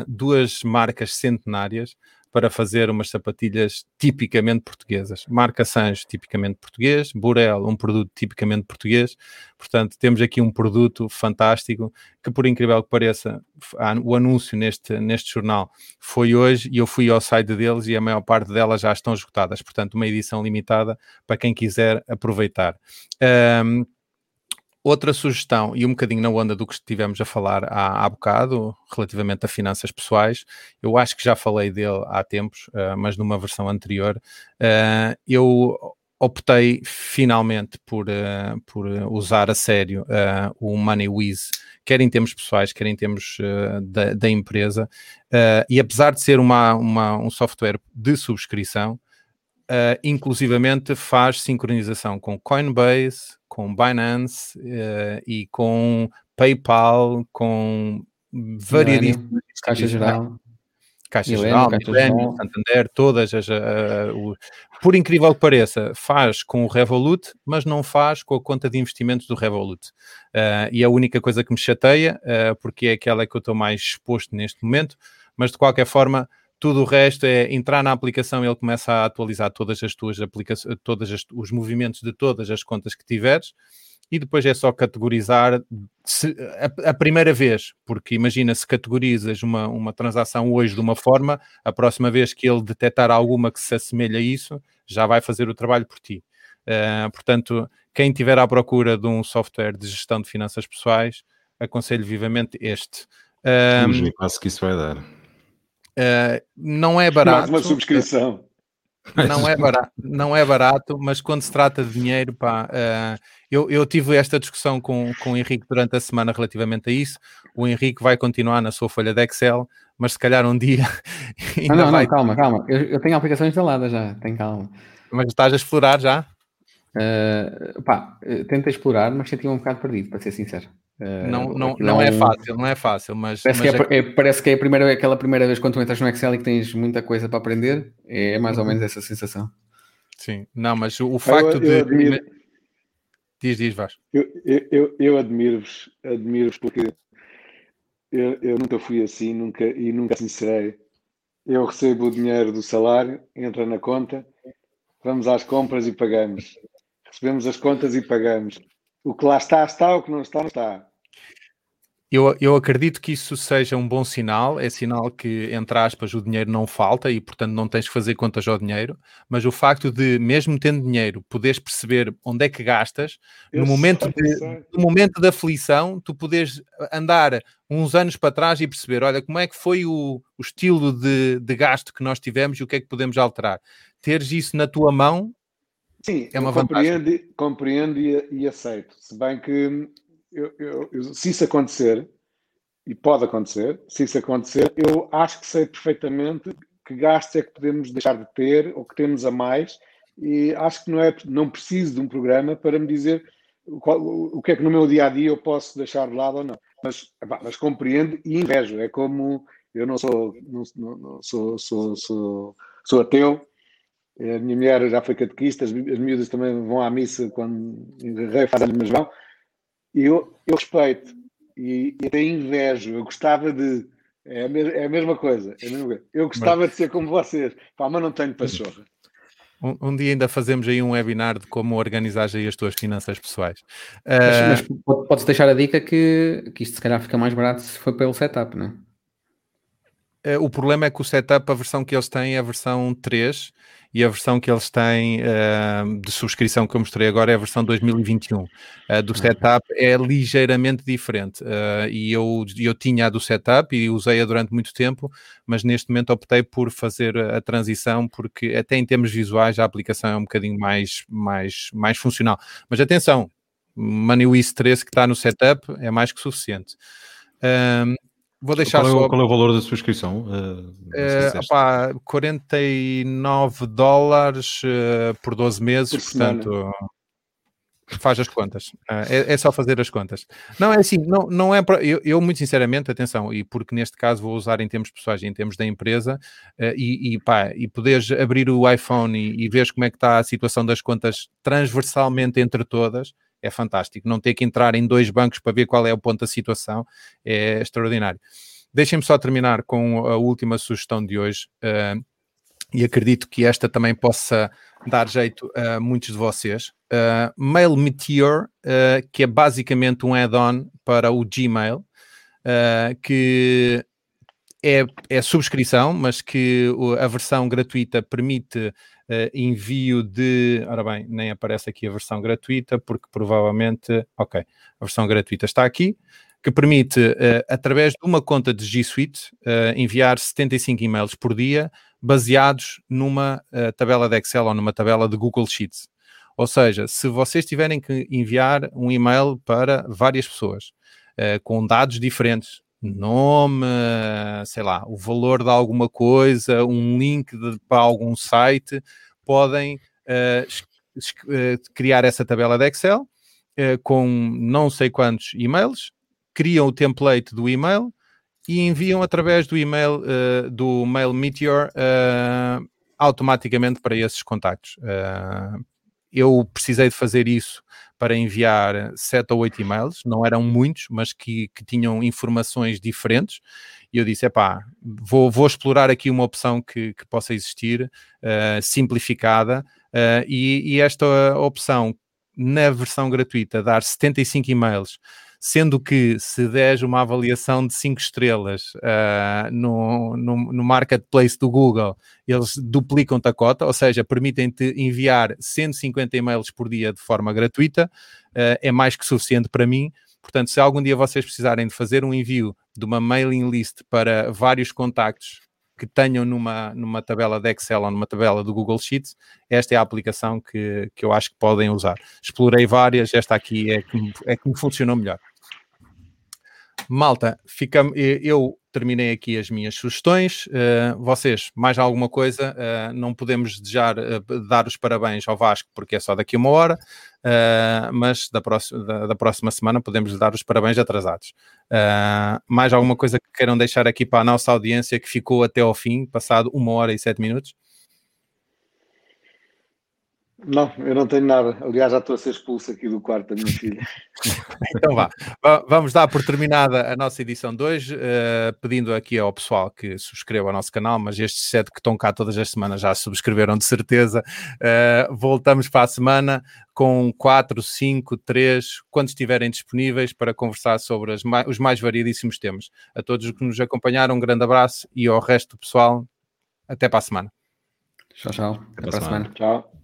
duas marcas centenárias, para fazer umas sapatilhas tipicamente portuguesas. Marca Sanjo, tipicamente português, Burel, um produto tipicamente português. Portanto, temos aqui um produto fantástico que, por incrível que pareça, o anúncio neste, neste jornal foi hoje e eu fui ao site deles e a maior parte delas já estão esgotadas. Portanto, uma edição limitada para quem quiser aproveitar. Um, Outra sugestão, e um bocadinho na onda do que estivemos a falar há, há bocado, relativamente a finanças pessoais, eu acho que já falei dele há tempos, uh, mas numa versão anterior, uh, eu optei finalmente por, uh, por usar a sério o MoneyWiz, quer em termos pessoais, quer em termos da, da, empresa, e apesar de ser uma, uma, um software de subscrição, inclusivamente faz sincronização com Coinbase, com Binance uh, e com PayPal, com variedíssimas Caixa Geral. Caixa Geral, Millennium, Santander, todas as. Uh, uh, por incrível que pareça, faz com o Revolut, mas não faz com a conta de investimentos do Revolut. Uh, e a única coisa que me chateia, porque é aquela que eu estou mais exposto neste momento, mas de qualquer forma, tudo o resto é entrar na aplicação ele começa a atualizar todas as tuas aplicações, todos os movimentos de todas as contas que tiveres e depois é só categorizar se, a, a, primeira vez, porque imagina se categorizas uma, uma transação hoje de uma forma, a próxima vez que ele detectar alguma que se assemelha a isso, já vai fazer o trabalho por ti. Uh, portanto, quem tiver à procura de um software de gestão de finanças pessoais, aconselho vivamente este. Um, Vamos ver quase que isso vai dar. Uh, não é barato. Mais uma subscrição. Não é barato, não é barato, mas quando se trata de dinheiro, pá, uh, eu, eu tive esta discussão com, com o Henrique durante a semana relativamente a isso. O Henrique vai continuar na sua folha de Excel, mas se calhar um dia (laughs) ainda não, não, vai. Não, calma, calma. Eu, eu tenho aplicações instaladas já, tem calma. Mas estás a explorar já? Uh, pá, tenta explorar, mas senti um bocado perdido, para ser sincero. Eh, não, não, não é fácil, não é fácil, mas. Parece, mas que, é, é, parece que é a primeira, aquela primeira vez quando tu entras no Excel e que tens muita coisa para aprender, é mais ou uhum. menos essa sensação. Sim, não, mas o, o facto eu, eu de. Admiro... Diz, diz, Vasco. Eu, eu, eu admiro-vos, admiro-vos porque eu, eu nunca fui assim nunca, e nunca assim serei. Eu recebo o dinheiro do salário, entra na conta, vamos às compras e pagamos. Recebemos as contas e pagamos. O que lá está, está, o que não está, não está. Eu, eu acredito que isso seja um bom sinal, é sinal que, entre aspas, o dinheiro não falta e, portanto, não tens que fazer contas ao dinheiro, mas o facto de, mesmo tendo dinheiro, poderes perceber onde é que gastas, no momento, de, no momento da aflição, tu poderes andar uns anos para trás e perceber, olha, como é que foi o, o estilo de, de gasto que nós tivemos e o que é que podemos alterar. Teres isso na tua mão Sim, é uma compreendo, vantagem. compreendo e, e aceito. Se bem que eu, eu, se isso acontecer, e pode acontecer, se isso acontecer, eu acho que sei perfeitamente que gastos é que podemos deixar de ter ou que temos a mais, e acho que não, é, não preciso de um programa para me dizer o, o que é que no meu dia a dia eu posso deixar de lado ou não. Mas, mas compreendo e invejo. É como eu não sou, não, não, sou, sou, sou, sou ateu, a minha mulher já foi catequista, as, as miúdas também vão à missa quando o rei faz a mas vão eu, eu respeito e, e até invejo. Eu gostava de. É a, me, é a mesma coisa. É a mesma coisa. Eu gostava mas... de ser como vocês, pá, mas não tenho pachorra. Um, um, dia ainda fazemos aí um webinar de como organizar aí as tuas finanças pessoais. Mas, uh... mas podes deixar a dica que, que isto se calhar fica mais barato se for pelo setup, não é? Uh, o problema é que o setup, a versão que eles têm é a versão 3 e a versão que eles têm uh, de subscrição que eu mostrei agora é a versão 2021. Uh, do setup é ligeiramente diferente uh, e eu, eu tinha a do setup e usei-a durante muito tempo, mas neste momento optei por fazer a transição porque até em termos visuais a aplicação é um bocadinho mais, mais, mais funcional. Mas atenção, MoneyWiz 13 que está no setup é mais que suficiente. Um, Vou deixar qual, é, só... qual é o valor da subscrição? Uh, uh, opá, 49 dólares uh, por 12 meses, por portanto semana. faz as contas. É, é, só fazer as contas. Não, é assim, não, não é para. Eu, eu, muito sinceramente, atenção, e porque neste caso vou usar em termos pessoais e em termos da empresa, e, e, pá, e poderes abrir o iPhone e, e ver como é que está a situação das contas transversalmente entre todas é fantástico. Não ter que entrar em dois bancos para ver qual é o ponto da situação é extraordinário. Deixem-me só terminar com a última sugestão de hoje, uh, e acredito que esta também possa dar jeito a muitos de vocês. Uh, Mail Meteor, uh, que é basicamente um add-on para o Gmail, que é, é subscrição, mas que a versão gratuita permite envio de. Ora bem, nem aparece aqui a versão gratuita, porque provavelmente. Ok, a versão gratuita está aqui, que permite, uh, através de uma conta de G Suite, uh, enviar 75 e-mails por dia, baseados numa tabela de Excel ou numa tabela de Google Sheets. Ou seja, se vocês tiverem que enviar um e-mail para várias pessoas, com dados diferentes, nome, sei lá, o valor de alguma coisa, um link de, para algum site, podem uh, criar essa tabela de Excel uh, com não sei quantos e-mails, criam o template do e-mail e enviam através do e-mail uh, do Mail Meteor automaticamente para esses contactos. eu precisei de fazer isso para enviar sete ou oito e-mails, não eram muitos, mas que, que tinham informações diferentes. E eu disse: epá, vou, vou explorar aqui uma opção que, que possa existir, uh, simplificada, uh, e, e, esta opção, na versão gratuita, dar 75 e-mails sendo que se des uma avaliação de 5 estrelas uh, no, no, no, marketplace do Google, eles duplicam-te a cota, ou seja, permitem-te enviar 150 e-mails por dia de forma gratuita, uh, é mais que suficiente para mim. Portanto, se algum dia vocês precisarem de fazer um envio de uma mailing list para vários contactos que tenham numa, numa tabela de Excel ou numa tabela do Google Sheets, esta é a aplicação que, que eu acho que podem usar. Explorei várias, esta aqui é que, é que me funcionou melhor. Malta, fica, eu terminei aqui as minhas sugestões. Uh, vocês, mais alguma coisa? Uh, não podemos desejar, uh, dar os parabéns ao Vasco, porque é só daqui uma hora, mas da próxima, da, da, próxima semana podemos dar os parabéns atrasados. mais alguma coisa que queiram deixar aqui para a nossa audiência que ficou até ao fim, passado uma hora e sete minutos? Não, eu não tenho nada. Aliás, já estou a ser expulso aqui do quarto da minha filha. (laughs) então vá. Vamos dar por terminada a nossa edição de hoje, uh, pedindo aqui ao pessoal que subscreva o nosso canal, mas estes sete que estão cá todas as semanas já subscreveram de certeza. Uh, voltamos para a semana com quatro, cinco, três, quando estiverem disponíveis para conversar sobre mais, os mais variedíssimos temas. A todos os que nos acompanharam, um grande abraço e ao resto do pessoal, até para a semana. Tchau, tchau. Até, até para a semana. semana. Tchau.